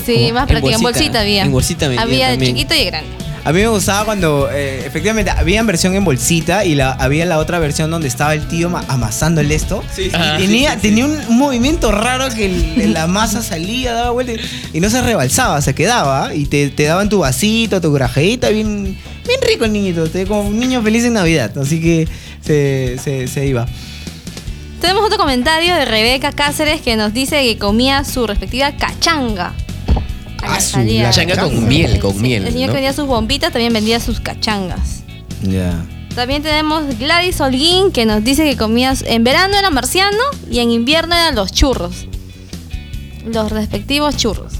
Sí, ¿Cómo? más práctica. En bolsita. había. En bolsita vendían Había de también. chiquito y de grande. A mí me gustaba cuando, eh, efectivamente, había versión en bolsita y la, había la otra versión donde estaba el tío ma- amasando el esto. Sí, sí, Ah, Y tenía, tenía un, movimiento raro que el- la masa salía, daba vuelta y- y no se rebalsaba, se quedaba. Y te, te daban tu vasito, tu grajeita, bien, bien rico el niñito. Te, como un niño feliz en Navidad. Así que se, se, se iba. Tenemos otro comentario de Rebeca Cáceres que nos dice que comía su respectiva cachanga. La Ah, la Cachanga con miel, con Sí, miel. El señor ¿no? que vendía sus bombitas también vendía sus cachangas. Ya. También tenemos Gladys Holguín que nos dice que comía en verano era marciano y en invierno eran los churros. Los respectivos churros.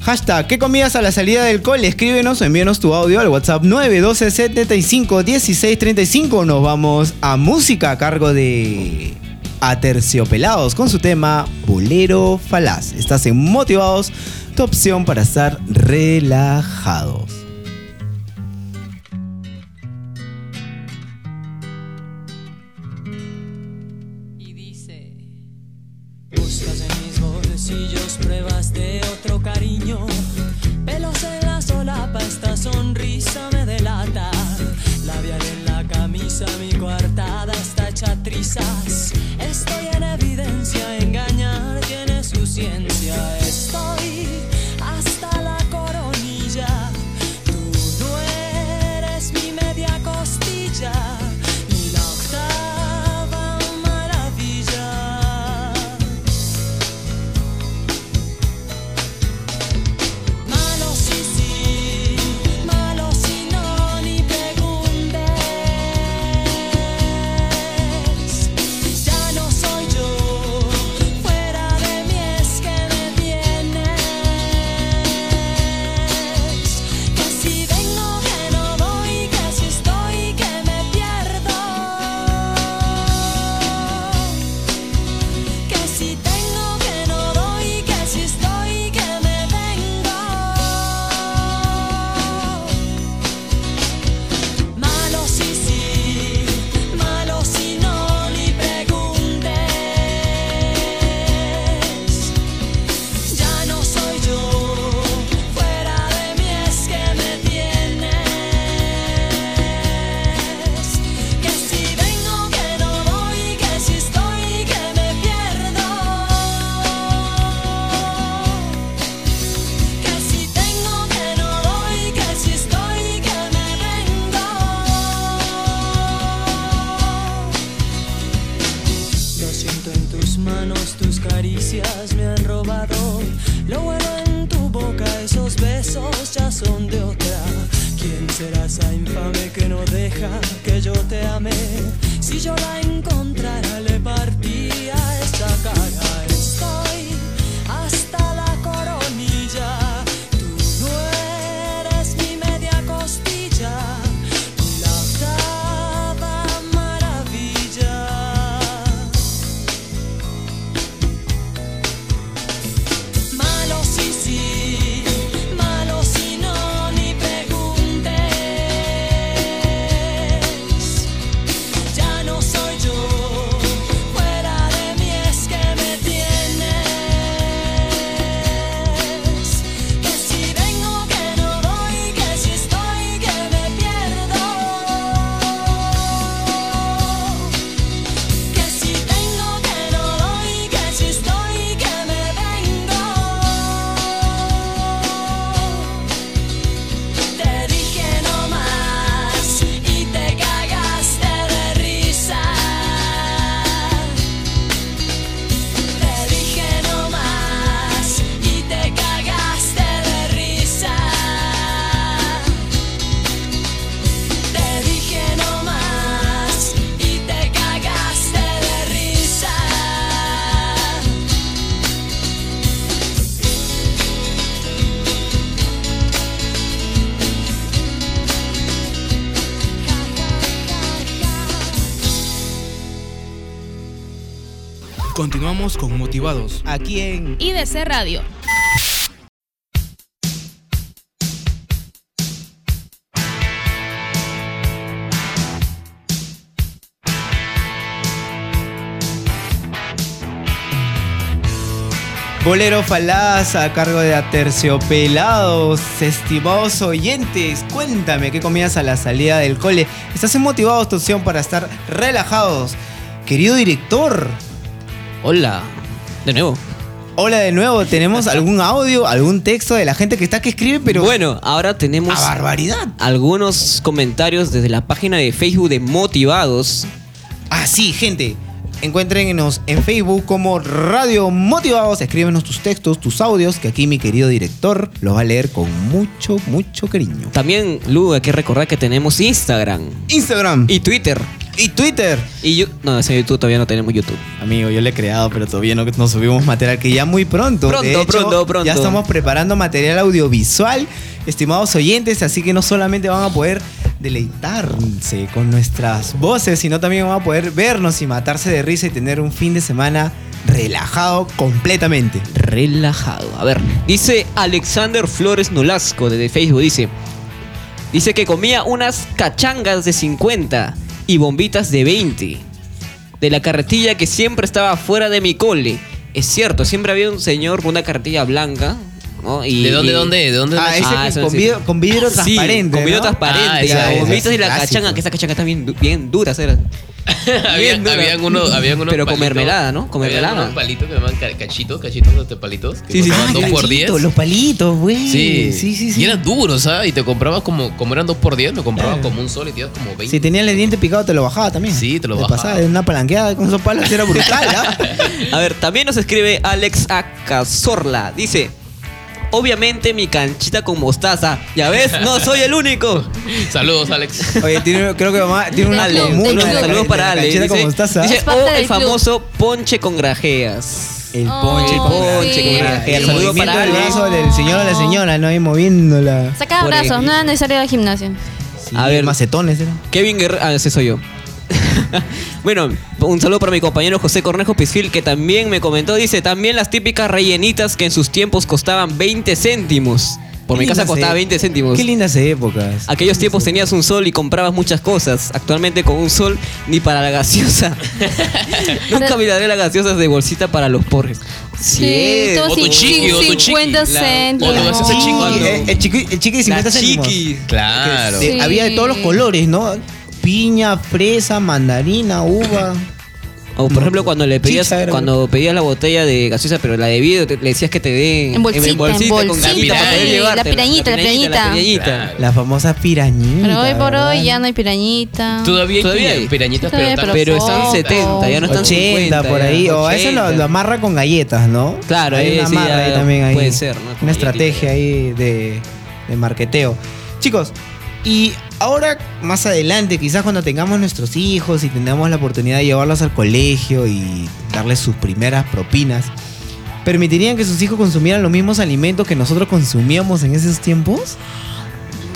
Hashtag, ¿qué comías a la salida del cole? Escríbenos o envíanos tu audio al WhatsApp 912 75 16 35. Nos vamos a música a cargo de Aterciopelados con su tema Bolero Falaz. Estás en Motivados, perfecta opción para estar relajados. Y dice, buscas en mis bolsillos pruebas de otro cariño, pelos en la solapa, esta sonrisa me delata, labial en la camisa, mi coartada está hecha trizas, estoy en el Continuamos con Motivados. Aquí en IDC Radio. Bolero Falaz a cargo de Aterciopelados. Estimados oyentes, cuéntame qué comías a la salida del cole. ¿Estás en motivados tu opción para estar relajados? Querido director. Hola, de nuevo. Hola de nuevo, ¿tenemos algún audio, algún texto de la gente que está que escribe? Pero Bueno, ahora tenemos ¡A barbaridad! algunos comentarios desde la página de Facebook de Motivados. Ah, sí, gente. Encuéntrenos en Facebook como Radio Motivados. Escríbenos tus textos, tus audios, que aquí mi querido director los va a leer con mucho, mucho cariño. También, Lu, hay que recordar que tenemos Instagram Instagram y Twitter. Y Twitter. Y yo, no, ese YouTube todavía no tenemos YouTube. Amigo, yo le he creado, pero todavía no nos subimos material que ya muy pronto. Pronto, De hecho, pronto, pronto. Ya estamos preparando material audiovisual, estimados oyentes, así que no solamente van a poder deleitarse con nuestras voces, sino también van a poder vernos y matarse de risa y tener un fin de semana relajado completamente. Relajado. A ver, dice Alexander Flores Nolasco desde Facebook, dice, dice que comía unas cachangas de 50 y bombitas de 20 de la carretilla que siempre estaba fuera de mi cole. Es cierto, siempre había un señor con una carretilla blanca. ¿no? Y, ¿De dónde, y- dónde, de dónde? Ah, ese que eso con, vidrio, con vidrio Sí, transparente. con vidrio ¿no? transparente. Ah, y las bombitas ese y la clásico. cachanga, que esa cachanga está bien, du- bien duras. Era. habían, habían uno, habían unos Pero con palitos- mermelada, ¿no? Con mermelada. unos palitos que llaman ca- cachitos, cachitos de palitos. Que Sí, sí, sí. por Los palitos, güey. Sí. sí, sí. sí. Y eran duros, ¿sabes? Y te comprabas como, como eran dos por diez, me comprabas Claro. como un sol y te ibas como 20. Si tenías el diente picado, te lo bajaba también. Sí, te lo Te bajaba. pasaba de una palanqueada con esos palos, era brutal, ¿ah? A ver, también nos escribe Alex A. Cazorla. Dice. Obviamente mi canchita con mostaza. Ya ves, no soy el único. Saludos, Alex. Oye, tiene- creo que mamá tiene una Ale, común, unos saludos para Ale. canchita Dice, con mostaza. dice, Es parte "Oh, el club". famoso ponche con grajeas. El Oh, ponche con ponche sí. con El grajeas. Saludos movimiento para del Ale. brazo del señor o la señora, ¿no? Ahí moviéndola. Saca brazos, no era necesario ir al gimnasio. Sí, A ver. macetones, ¿era? Kevin Guerrero. Ah, ese soy yo. bueno, un saludo para mi compañero José Cornejo Pisfil, que también me comentó. Dice: También las típicas rellenitas que en sus tiempos costaban 20 céntimos. Por Qué mi casa costaba e- 20 céntimos. Qué lindas épocas. Aquellos tiempos tenías un sol y comprabas muchas cosas. Actualmente con un sol ni para la gaseosa. Nunca miraré las gaseosas de bolsita para los porres. Sí, todo O tu chiqui, o tu 50 chiqui. La- céntimos. o tu gaseosa Sí, chiqui. eh, el chiqui, el chiqui de 50 La céntimos. chiqui. Claro. Sí. Había de todos los colores, ¿no? Piña, fresa, mandarina, uva. O por ejemplo cuando le pedías Chicha era- cuando pedías la botella de gaseosa pero la de vidrio te- le decías que te den En bolsita, en con bolsita, gallita para poder sí, llevarte la pirañita, la pirañita. la pirañita. Claro. La famosa pirañita. Pero hoy por ¿verdad? hoy ya no hay pirañita. Todavía hay Todavía hay. pirañitas, Sí, pero, todavía, tan- Pero están poco. 70, ya no están 80 50. por ya, ahí. O a eso lo, 80. lo amarra con galletas, ¿no? Claro, hay ahí una sí amarra ya ahí también ahí. puede ser, ¿no? Con Una estrategia ahí de, de marqueteo. Chicos, y ahora más adelante, quizás cuando tengamos nuestros hijos y tengamos la oportunidad de llevarlos al colegio y darles sus primeras propinas, ¿permitirían que sus hijos consumieran los mismos alimentos que nosotros consumíamos en esos tiempos?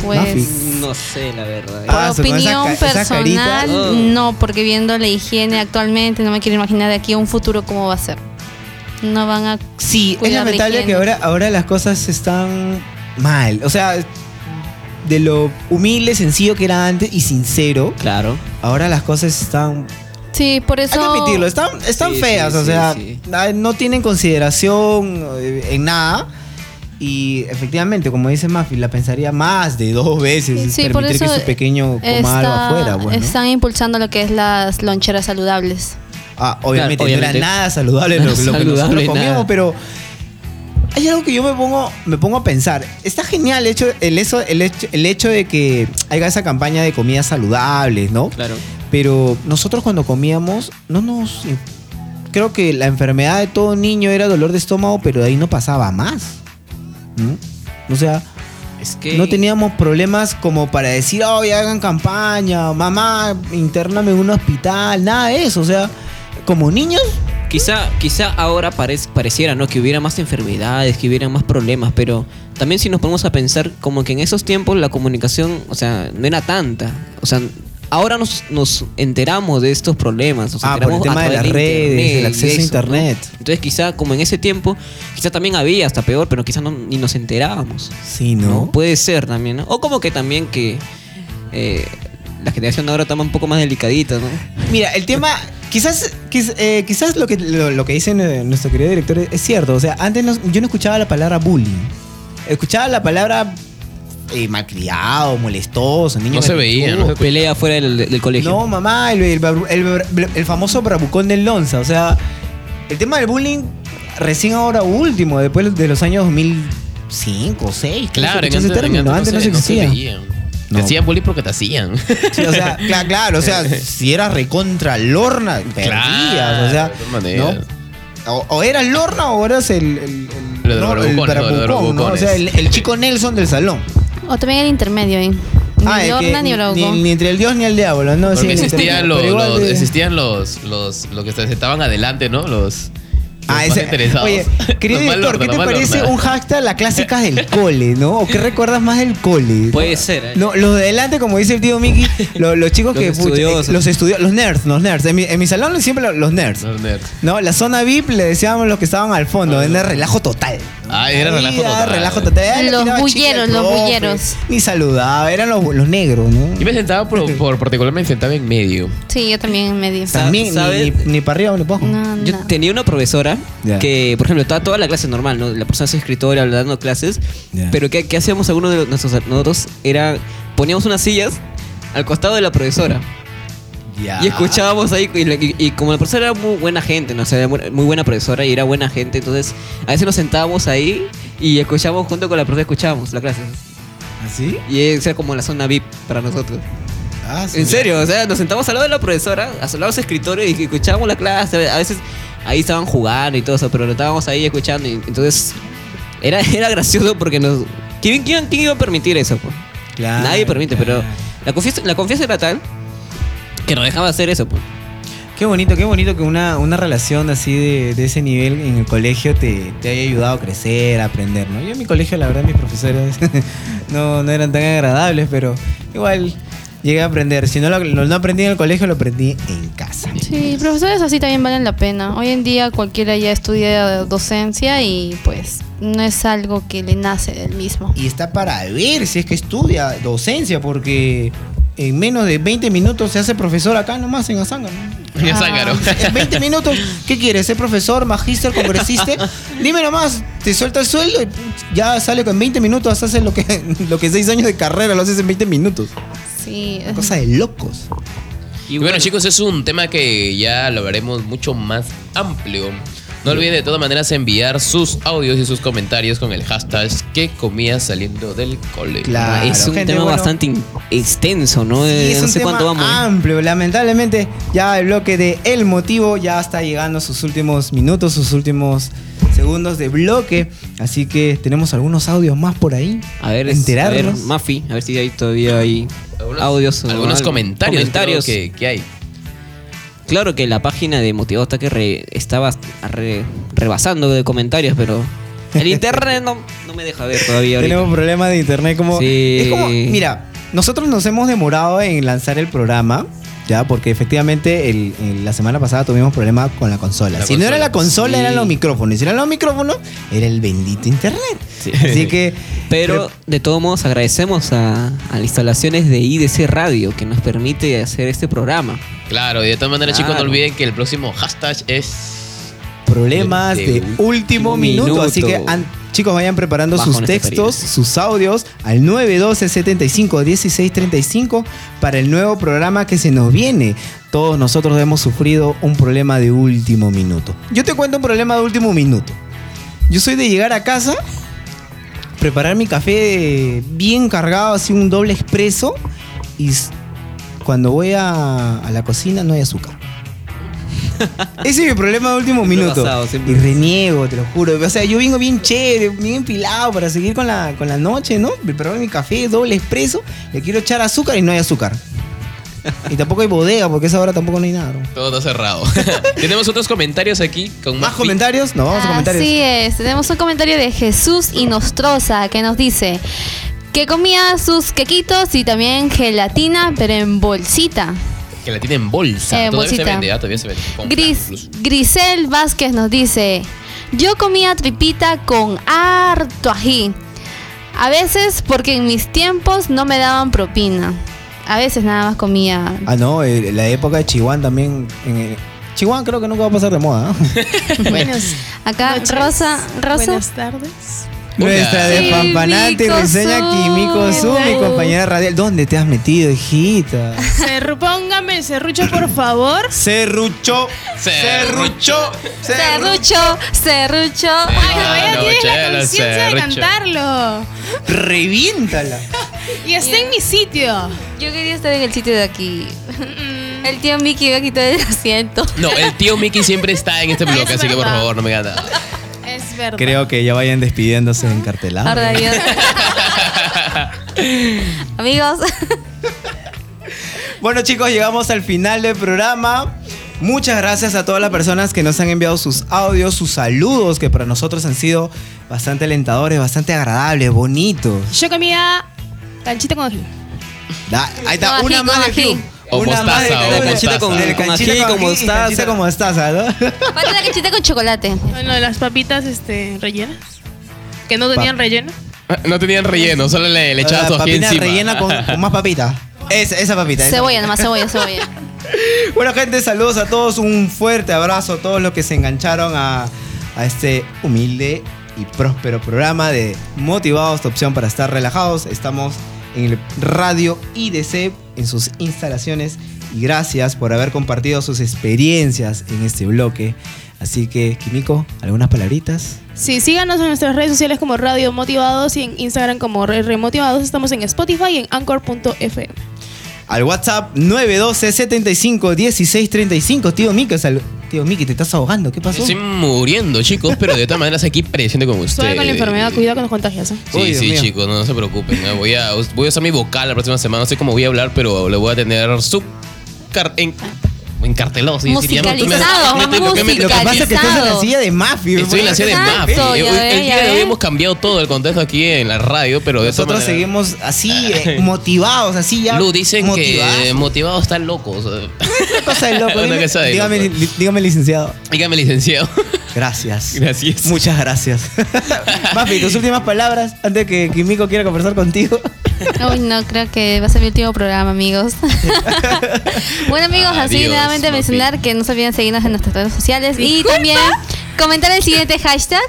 Pues. Mafi. No sé, la verdad. Por Ah, esa opinión esa personal, Oh. no, porque viendo la higiene actualmente, no me quiero imaginar de aquí a un futuro cómo va a ser. No van a. Sí, es Cuidar la lamentable que ahora, ahora las cosas están mal. O sea, de lo humilde, sencillo que era antes y sincero, Claro. ahora las cosas están... Sí, por eso. Hay que admitirlo, están, están Sí, feas. sí, o sí, sea, sí. no tienen consideración eh, en nada. Y efectivamente, como dice Mafi, la pensaría más de dos veces Sí, por permitir eso que su pequeño coma algo afuera. Bueno. Están impulsando lo que es las loncheras saludables. Ah, obviamente, Claro, obviamente. no era nada saludable lo, Nada lo que saludable, nosotros comíamos, nada. pero hay algo que yo me pongo, me pongo a pensar. Está genial el hecho, el, eso, el, hecho, el hecho de que haya esa campaña de comidas saludables, ¿no? Claro. Pero nosotros cuando comíamos, no nos... Creo que la enfermedad de todo niño era dolor de estómago, pero de ahí no pasaba más. ¿no? O sea, Es que no teníamos problemas como para decir, oh, ya hagan campaña, mamá, intername en un hospital, nada de eso. O sea, como niños, Quizá, quizá ahora parec- pareciera, ¿no? Que hubiera más enfermedades, que hubiera más problemas, pero también si nos ponemos a pensar como que en esos tiempos la comunicación, o sea, no era tanta. O sea, ahora nos, nos enteramos de estos problemas. Nos Ah, por el tema de las redes, internet del y acceso a internet. Entonces quizá como en ese tiempo, quizá también había hasta peor, pero quizá no, ni nos enterábamos. sí, ¿no? Puede ser también, ¿no? O como que también que eh, la generación ahora está un poco más delicadita, ¿no? Mira, el tema, quizás, quiz- eh, quizás lo que, lo, lo que dice eh, nuestro querido director es, es cierto. O sea, antes no- yo no escuchaba la palabra bullying. Escuchaba la palabra eh, malcriado, molestoso, niño. No se veía, ¿no? Pelea fuera del, del colegio. No, mamá, el, el, famoso bravucón del Lonza. O sea, el tema del bullying recién ahora último, después de los años 2005 o 2006. Claro, en ese antes, en término. antes Antes no se existía. veían. No. Te hacían bullying porque te hacían. Sí, o sea, cla- claro, o sea, si eras recontra Lorna, perdías, o sea, de. ¿no? O, o eras Lorna o eras el, el, el, no. O sea, el, el chico Nelson del salón. O también el intermedio ahí. Ni Ah, que Lorna ni ni, Bravucón. ni entre el dios ni el diablo, ¿no? Porque existían, los, los- existían los, los, los que se estaban adelante, ¿no? Los Ah, ese, oye, querido director, ¿qué te parece un hashtag la clásica del cole, ¿no? ¿O qué recuerdas más del cole? Puede ser, ¿eh? No, los de adelante, como dice el tío Mickey, lo- los, chicos Los que... pucha, estudiosos. los estudios, los nerds, los nerds. En mi, en mi salón siempre lo- los nerds. Los nerds. No, la zona VIP le decíamos los que estaban al fondo, era relajo total. Ah, era relajo ah, total. relajo total. Los bulleros, los bulleros. Ni saludaba, eran los, los negros, ¿no? Yo me sentaba por, por particular, me sentaba en medio. Sí, yo también en medio. También, ni, ¿sabes? ni, ni para arriba ni para abajo. No, Yo tenía una profesora Ya. que, por ejemplo, estaba toda la clase normal, ¿no? La persona es escritora, dando clases. Ya. Pero ¿qué, qué hacíamos algunos de los- nuestros nosotros? Era, poníamos unas sillas al costado de la profesora. Ya. Y escuchábamos ahí, y, y- y como la profesora era muy buena gente, ¿no? O sea, era muy buena profesora y era buena gente, entonces a veces nos sentábamos ahí y escuchábamos junto con la profesora, escuchábamos la clase. ¿Así? Y esa era como la zona VIP para nosotros. Ah, sí. En serio, o sea, nos sentamos al lado de la profesora, al lado de los escritores y escuchábamos la clase. A veces ahí estaban jugando y todo eso, pero estábamos ahí escuchando. Y, entonces era, era gracioso porque nos. ¿Quién, quién- quién iba a permitir eso? pues? Claro, Nadie permite, pero la confianza, la confianza era tal que nos dejaba hacer eso. Pues. Qué bonito, qué bonito que una, una relación así de, de ese nivel en el colegio te, te haya ayudado a crecer, a aprender, ¿no? Yo en mi colegio, la verdad, mis profesores no, no eran tan agradables, pero igual llegué a aprender. Si no lo, lo- no aprendí en el colegio, lo aprendí en casa. Sí, profesores así también valen la pena. Hoy en día cualquiera ya estudia docencia y pues no es algo que le nace del mismo. Y está para ver si es que estudia docencia, porque en menos de 20 minutos se hace profesor acá nomás en Azanga. ¿no? En Zángaro. En 20 minutos, ¿qué quieres? ¿Ser profesor, magíster, congresista? Dime nomás, te suelta el sueldo y ya sale con 20 minutos, haces lo que, lo que 6 años de carrera lo haces en 20 minutos. Sí. Cosa de locos. Y bueno, chicos, es un tema que ya lo veremos mucho más amplio. No olviden de todas maneras enviar sus audios y sus comentarios con el hashtag que comía saliendo del cole. Claro, es un gente, tema bueno. bastante extenso, ¿no? Sí, Eh, es no un sé tema cuánto vamos. amplio. Lamentablemente, ya el bloque de El Motivo ya está llegando a sus últimos minutos, sus últimos segundos de bloque. Así que tenemos algunos audios más por ahí. A ver, a enterarnos. ver, Mafi, a ver si hay todavía hay Algunos- audios. o Algunos algo. comentarios, comentarios. creo que, que hay. Claro que la página de Motivado está que re- estaba re- rebasando de comentarios, pero el internet no, no me deja ver todavía. ahorita. Tenemos problemas de internet como... Sí. Es como, mira, nosotros nos hemos demorado en lanzar el programa, ya, porque efectivamente el- el- la semana pasada tuvimos problemas con la consola. La si no era la consola, Sí. eran los micrófonos. Y si eran los micrófonos, era el bendito internet. Así que... Pero de todos modos agradecemos a, a las instalaciones de IDC Radio que nos permite hacer este programa. Claro, y de todas maneras, chicos, no olviden que el próximo hashtag es. problemas De- último minuto. minuto. Así que chicos vayan preparando Bajo sus nuestra textos, sus audios al 912 75 16 35 para el nuevo programa que se nos viene. Todos nosotros hemos sufrido un problema de último minuto. Yo te cuento un problema de último minuto. Yo soy de llegar a casa, preparar mi café bien cargado, así un doble expreso, y cuando voy a, a la cocina no hay azúcar. Ese es mi problema de último minuto. pasado, y reniego, te lo juro. O sea, yo vengo bien chévere, bien empilado para seguir con la, con la noche, ¿no? Preparar mi café, doble expreso. Le quiero echar azúcar y no hay azúcar. Y tampoco hay bodega, porque a esa hora tampoco no hay nada. ¿no? Todo está cerrado. Tenemos otros comentarios aquí con ¿Más Mafi. comentarios? No, vamos a comentarios. Así es, tenemos un comentario de Jesús Inostroza que nos dice que comía sus quequitos y también gelatina, pero en bolsita. Que la tiene en bolsa. Eh, todavía se bolsita. vende, ah, todavía se vende. Con Gris. Grisel Vázquez nos dice, yo comía tripita con harto ají. A veces porque en mis tiempos no me daban propina. A veces nada más comía. Ah, no, eh, la época de Chihuahua también. En, Chihuahua creo que nunca va a pasar de moda. ¿no? Buenos Acá noches. Rosa, Rosa. Buenas tardes. Nuestra Kimiko reseña Su. Kimiko Su, mi compañera radial. ¿Dónde te has metido, hijita? Cerru- póngame el serrucho, por favor. Serrucho, serrucho, Serrucho, serrucho. Ay, pero ella no, tiene la conciencia de cantarlo. Reviéntala. Y está en mi sitio. Yo quería estar en el sitio de aquí. El tío Mickey iba a quitar el asiento. No, el tío Mickey siempre está en este bloque, así que por favor, no me gana. Es verdad. Creo que ya vayan despidiéndose en cartelado. Ahora yo- Amigos, Bueno chicos, llegamos al final del programa. Muchas gracias a todas las personas que nos han enviado sus audios, sus saludos, que para nosotros han sido bastante alentadores, bastante agradables, bonitos. Yo comía canchita con ají. Da- ahí está, una ají, más de ají. O Una mostaza, club. o canchita con- con canchita ají, con con ají y mostaza. canchita con mostaza, ¿no? falta la cachita con chocolate. Bueno, las papitas este, rellenas. Que no tenían relleno. No tenían relleno, solo le, le echabas La su ají papita encima. rellena con, con más papita. Esa, esa papita. esa Cebolla, nomás cebolla, cebolla. Bueno, gente, saludos a todos. Un fuerte abrazo a todos los que se engancharon a, a este humilde y próspero programa de Motivados, tu opción para estar relajados. Estamos en el radio IDC en sus instalaciones y gracias por haber compartido sus experiencias en este bloque. Así que, Kimiko, ¿algunas palabritas? Sí, síganos en nuestras redes sociales como Radio Motivados y en Instagram como Re Remotivados. Estamos en Spotify y en Anchor.fm. Al WhatsApp 912 75 16 35. Tío Miki, sal- tío Miki, te estás ahogando. ¿Qué pasó? Estoy muriendo, chicos, pero de todas maneras aquí presente con ustedes. Suave con la enfermedad, cuidado que nos contagias. ¿eh? Sí, Uy, sí, mío. chicos, no, no se preocupen. ¿no? Voy, a, voy a usar mi vocal la próxima semana. No sé cómo voy a hablar, pero le voy a tener su. car- en, encartelado. sí, diría. Musicalizado, Me- me- me- Lo que pasa es que estás en la silla de Mafia. Estoy en la silla de ya Hoy- ve, El ya día de hoy hemos cambiado todo el contexto aquí en la radio, pero de Nosotros maneras- seguimos así, eh, motivados, así ya. Lu, dicen motivados. que motivados están locos. Una cosa de loco. Dime- cosa de dígame, loco. dígame, licenciado. Dígame, licenciado. Gracias. Gracias. Muchas gracias. Mafi, tus últimas palabras antes que Kimiko quiera conversar contigo. Uy, no, creo que va a ser mi último programa, amigos. bueno, amigos, así Adiós, nuevamente mencionar que no se olviden seguirnos en nuestras redes sociales y también comentar el siguiente hashtag.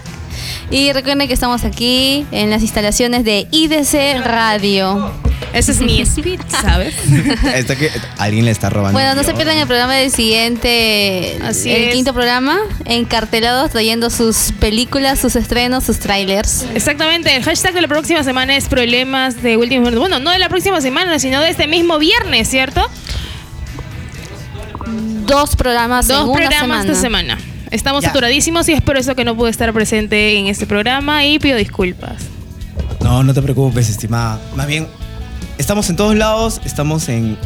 Y recuerden que estamos aquí en las instalaciones de IDC Radio. Ese es mi speed, ¿sabes? Está que alguien le está robando. Bueno, no se pierdan el programa del siguiente, Así el es. quinto programa, encartelados trayendo sus películas, sus estrenos, sus trailers. Exactamente, el hashtag de la próxima semana es problemas de último minuto. Bueno, no de la próxima semana, sino de este mismo viernes, ¿cierto? Dos programas en Dos una programas semana. esta semana. Estamos Ya. saturadísimos y es por eso que no pude estar presente en este programa y pido disculpas. No, no te preocupes, estimada. Más bien, estamos en todos lados. Estamos en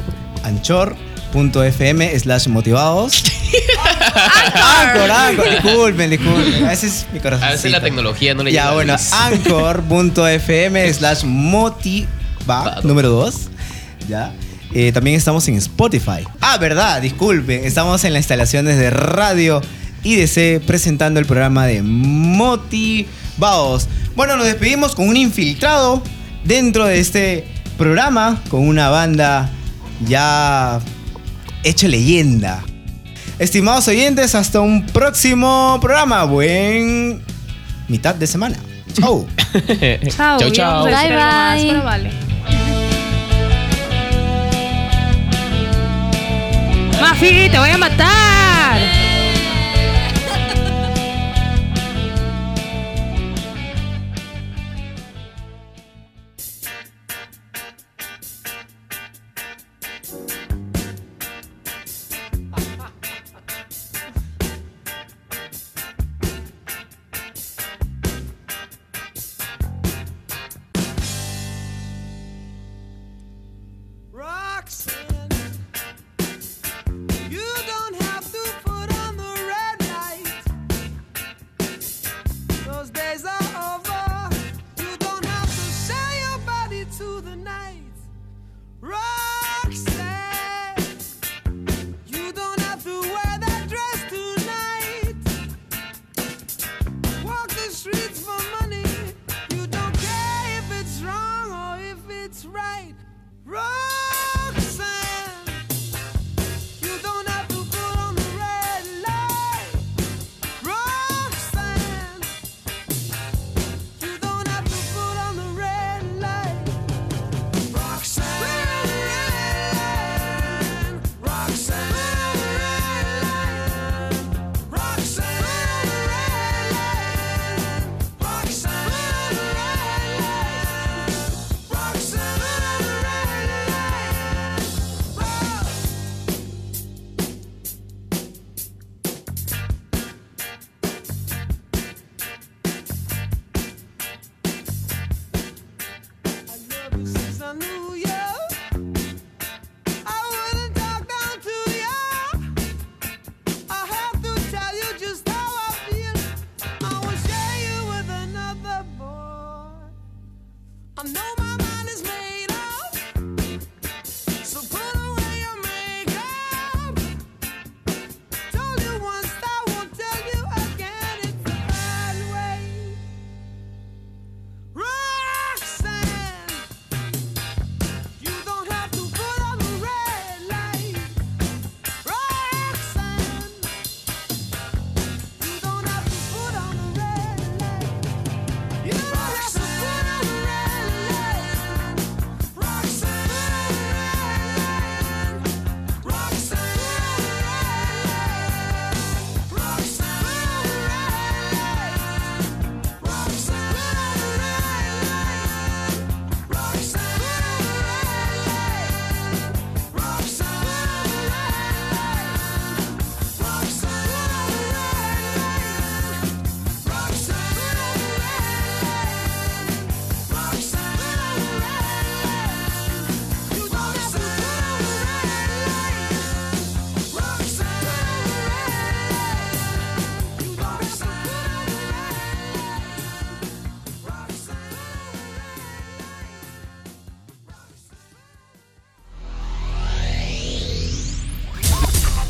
anchor.fm slash motivados. Anchor, Anchor. Disculpen, disculpen. A veces mi corazón. A veces la tecnología no le Ya, llega. bueno, Luis. anchor.fm slash motiva número 2. Ya. Eh, también estamos en Spotify. Ah, verdad, disculpen. Estamos en las instalaciones de Radio IDC presentando el programa de Motivados. Bueno, nos despedimos con un infiltrado dentro de este programa, con una banda ya hecha leyenda. Estimados oyentes, hasta un próximo programa. Buen mitad de semana. Chau. Chau, chau. decir Bye, más, bye. pero vale. Mafi, te voy a matar.